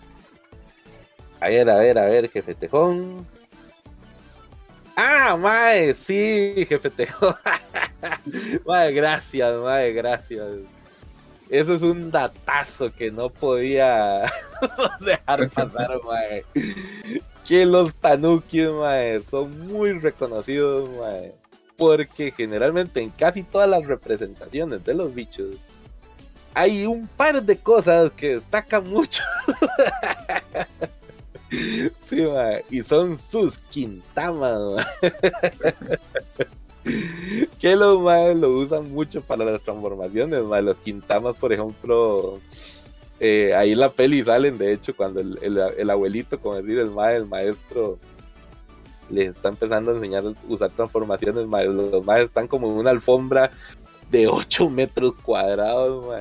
A ver, a ver, a ver, jefe Tejón. Ah, mae, sí, jefe Tejón. mae, gracias, mae, gracias. Eso es un datazo que no podía dejar pasar, mae. Que los tanukis, mae, son muy reconocidos, mae. Porque generalmente en casi todas las representaciones de los bichos hay un par de cosas que destacan mucho. Sí, ma, y son sus quintamas, ma. que los más lo usan mucho para las transformaciones, ma. Los quintamas, por ejemplo, eh, ahí en la peli salen, de hecho, cuando el, el- el abuelito, como decir, el, ma, el maestro, les está empezando a enseñar a usar transformaciones, ma. Los más están como en una alfombra de 8 metros cuadrados, ma.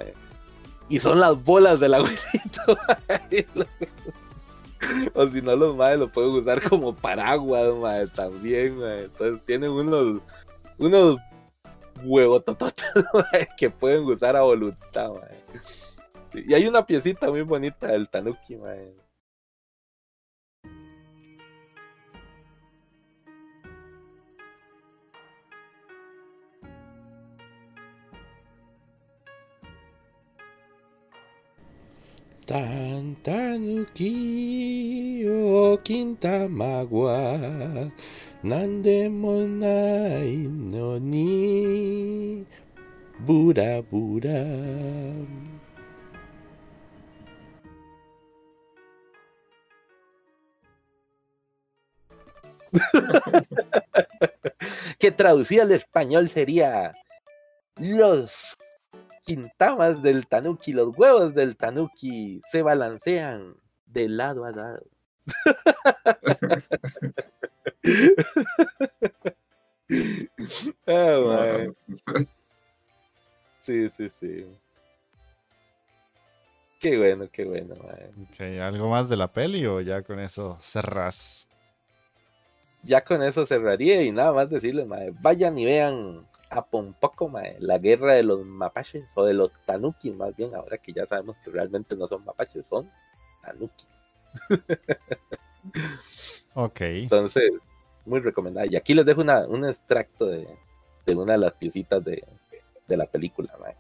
Y son las bolas del abuelito. O si no, los madres lo pueden usar como paraguas, madre, también, madre. Entonces tienen unos, unos que pueden usar a voluntad, madre. Y hay una piecita muy bonita del Tanuki, madre. Tantanuki o Kintamagua Nandemonai no ni. Bura Bura. Que traducida al español sería Los quintamas del tanuki, los huevos del tanuki se balancean de lado a lado. Ah. Sí, sí, sí. Qué bueno, qué bueno, mae. Ok, ¿Algo más de la peli o ya con eso cerrás? Ya con eso cerraría y nada más decirles, mae, vayan y vean a Pompoco, mae, la guerra de los mapaches o de los tanuki, más bien, ahora que ya sabemos que realmente no son mapaches, son tanuki. Ok. Entonces, muy recomendada. Y aquí les dejo una, un extracto de, de una de las piecitas de, de la película, mae.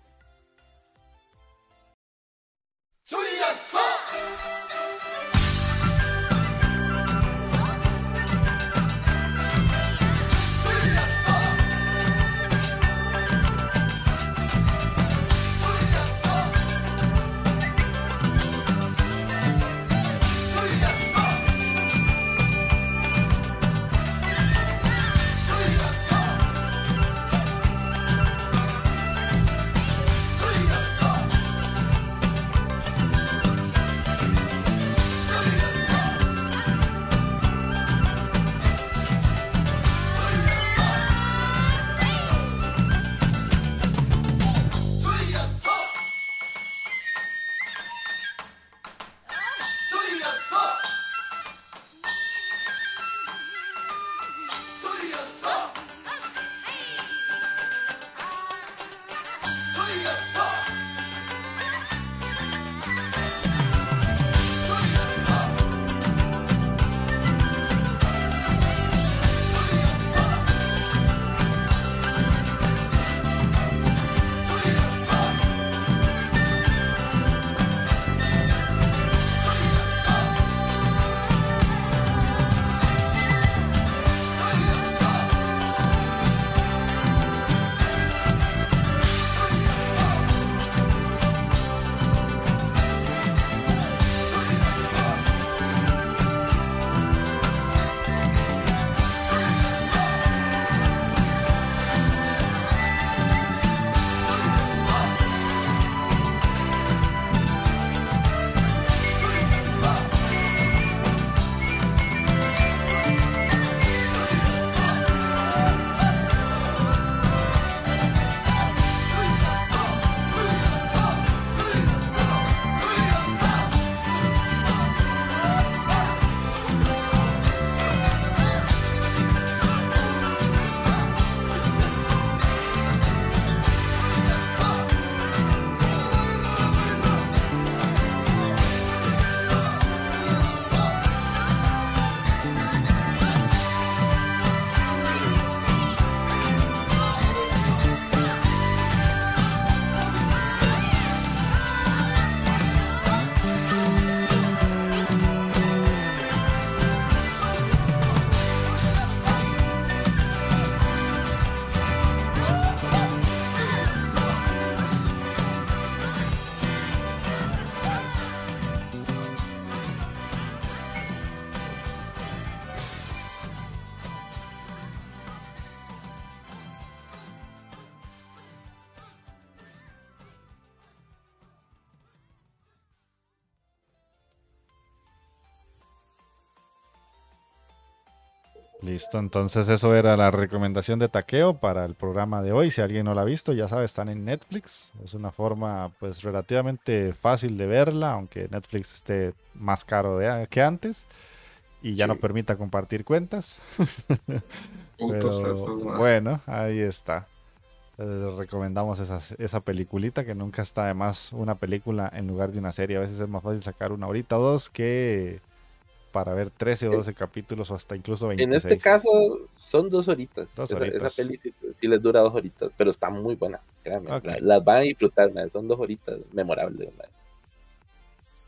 Listo, entonces eso era la recomendación de Taqueo para el programa de hoy. Si alguien no la ha visto, ya sabe, están en Netflix. Es una forma pues relativamente fácil de verla, aunque Netflix esté más caro de- que antes y ya no Sí. permita compartir cuentas. Pero, bueno, ahí está. Eh, Les recomendamos esa, esa peliculita que nunca está de más una película en lugar de una serie. A veces es más fácil sacar una horita o dos que para ver 13 o 12 capítulos o hasta incluso 26. En este caso son dos horitas. Dos Esa- esa, peli sí, sí les dura dos horitas, pero está muy buena. créanme. La- las van a disfrutar, man, son dos horitas memorables. man.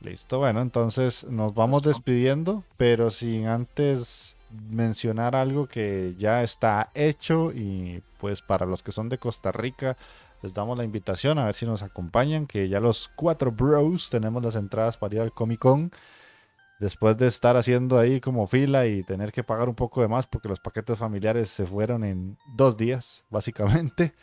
Listo, bueno, entonces nos vamos despidiendo, pero sin antes mencionar algo que ya está hecho y pues para los que son de Costa Rica les damos la invitación a ver si nos acompañan, que ya los cuatro bros tenemos las entradas para ir al Comic Con. Después de estar haciendo ahí como fila y tener que pagar un poco de más porque los paquetes familiares se fueron en dos días, básicamente.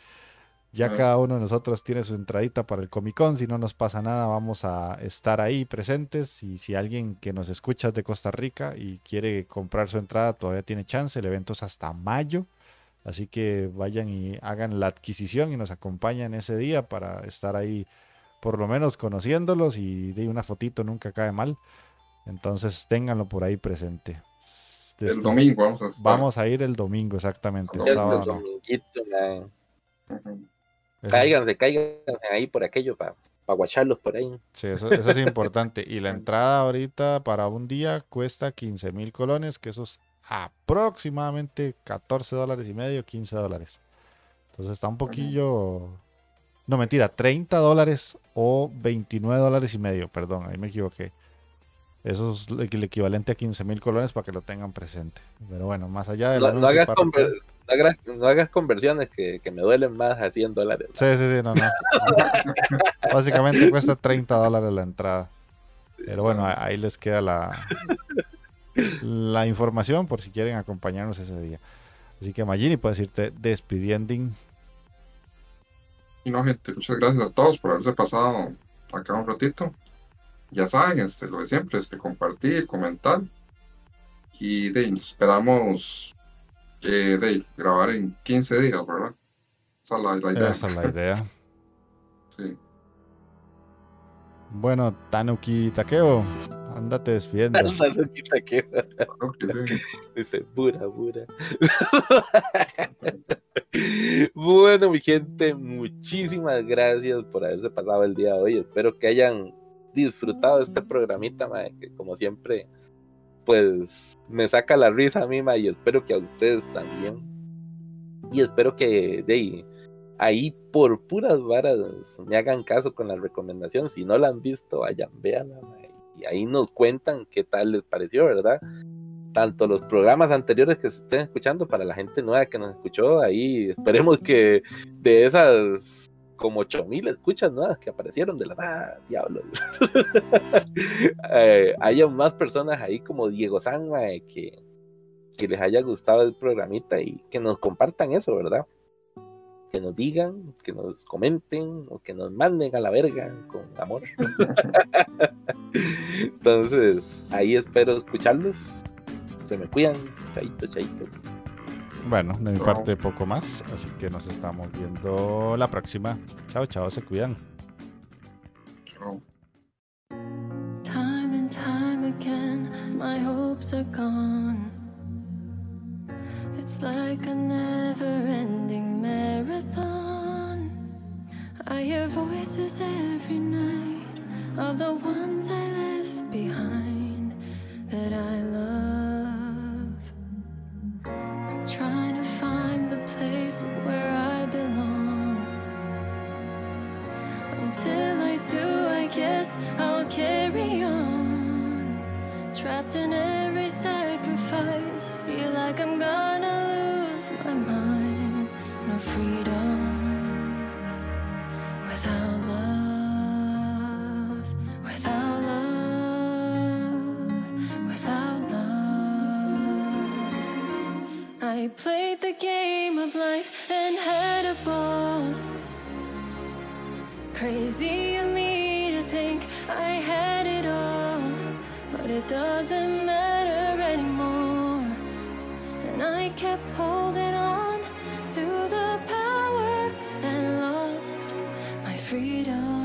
Ya Ah. cada uno de nosotros tiene su entradita para el Comic Con. Si no nos pasa nada, vamos a estar ahí presentes. Y si alguien que nos escucha es de Costa Rica y quiere comprar su entrada, todavía tiene chance. El evento es hasta mayo. Así que vayan y hagan la adquisición y nos acompañan ese día para estar ahí por lo menos conociéndolos y de una fotito nunca cae mal. Entonces ténganlo por ahí presente. El domingo vamos a estar. Vamos a ir el domingo, exactamente. el sábado Cáiganse, cáiganse ahí por aquello para guacharlos por ahí. Sí, eso, eso es importante. Y la entrada ahorita para un día cuesta 15 mil colones, que eso es aproximadamente 14 dólares y medio, 15 dólares. Entonces está un poquillo... No, mentira, 30 dólares o 29 dólares y medio, perdón, ahí me equivoqué. Eso es el equivalente a 15 mil colones para que lo tengan presente. Pero bueno, más allá de No, la no hagas conver- no hagas- no hagas conversiones que, que me duelen más a 100 dólares. Sí, sí, sí, no, no. Básicamente cuesta 30 dólares la entrada. Pero bueno, ahí les queda la, la información por si quieren acompañarnos ese día. Así que Magini, puedes irte despidiendo. Y no, gente, muchas gracias a todos por haberse pasado acá un ratito. Ya saben, este, lo de siempre, este, compartir, comentar. Y de, esperamos eh, de, grabar en 15 días, ¿verdad? Esa es la, la idea. Esa es la idea. Sí. Bueno, Tanuki Takeo, ándate despidiendo. Que sí. dice pura, pura. bueno, mi gente, muchísimas gracias por haberse pasado el día de hoy. Espero que hayan disfrutado este programita, mae, que como siempre, pues me saca la risa a mí, mae, y espero que a ustedes también. Y espero que de ahí, por puras varas me hagan caso con la recomendación. Si no la han visto, vayan, véanla, y ahí nos cuentan qué tal les pareció, ¿verdad? tanto los programas anteriores que se estén escuchando para la gente nueva que nos escuchó ahí esperemos que de esas como 8000 escuchas nuevas que aparecieron de la nada diablos eh, haya más personas ahí como Diego San mae, que, que les haya gustado el programita y que nos compartan eso verdad que nos digan, que nos comenten o que nos manden a la verga con amor. Entonces, ahí espero escucharlos. Se me cuidan. Chaito, chaito. Bueno, de mi Chao. parte poco más, así que nos estamos viendo la próxima. Chao, chao, se cuidan. Chao. Time and time again, my hopes are gone. It's like a never ending marathon. I hear voices every night of the ones I left behind that I love. Trying to find the place where I belong. Until I do, I guess I'll carry on. Trapped in every sacrifice, feel like I'm gonna lose my mind. No freedom I played the game of life and had a ball. Crazy of me to think I had it all, but it doesn't matter anymore. And I kept holding on to the power and lost my freedom.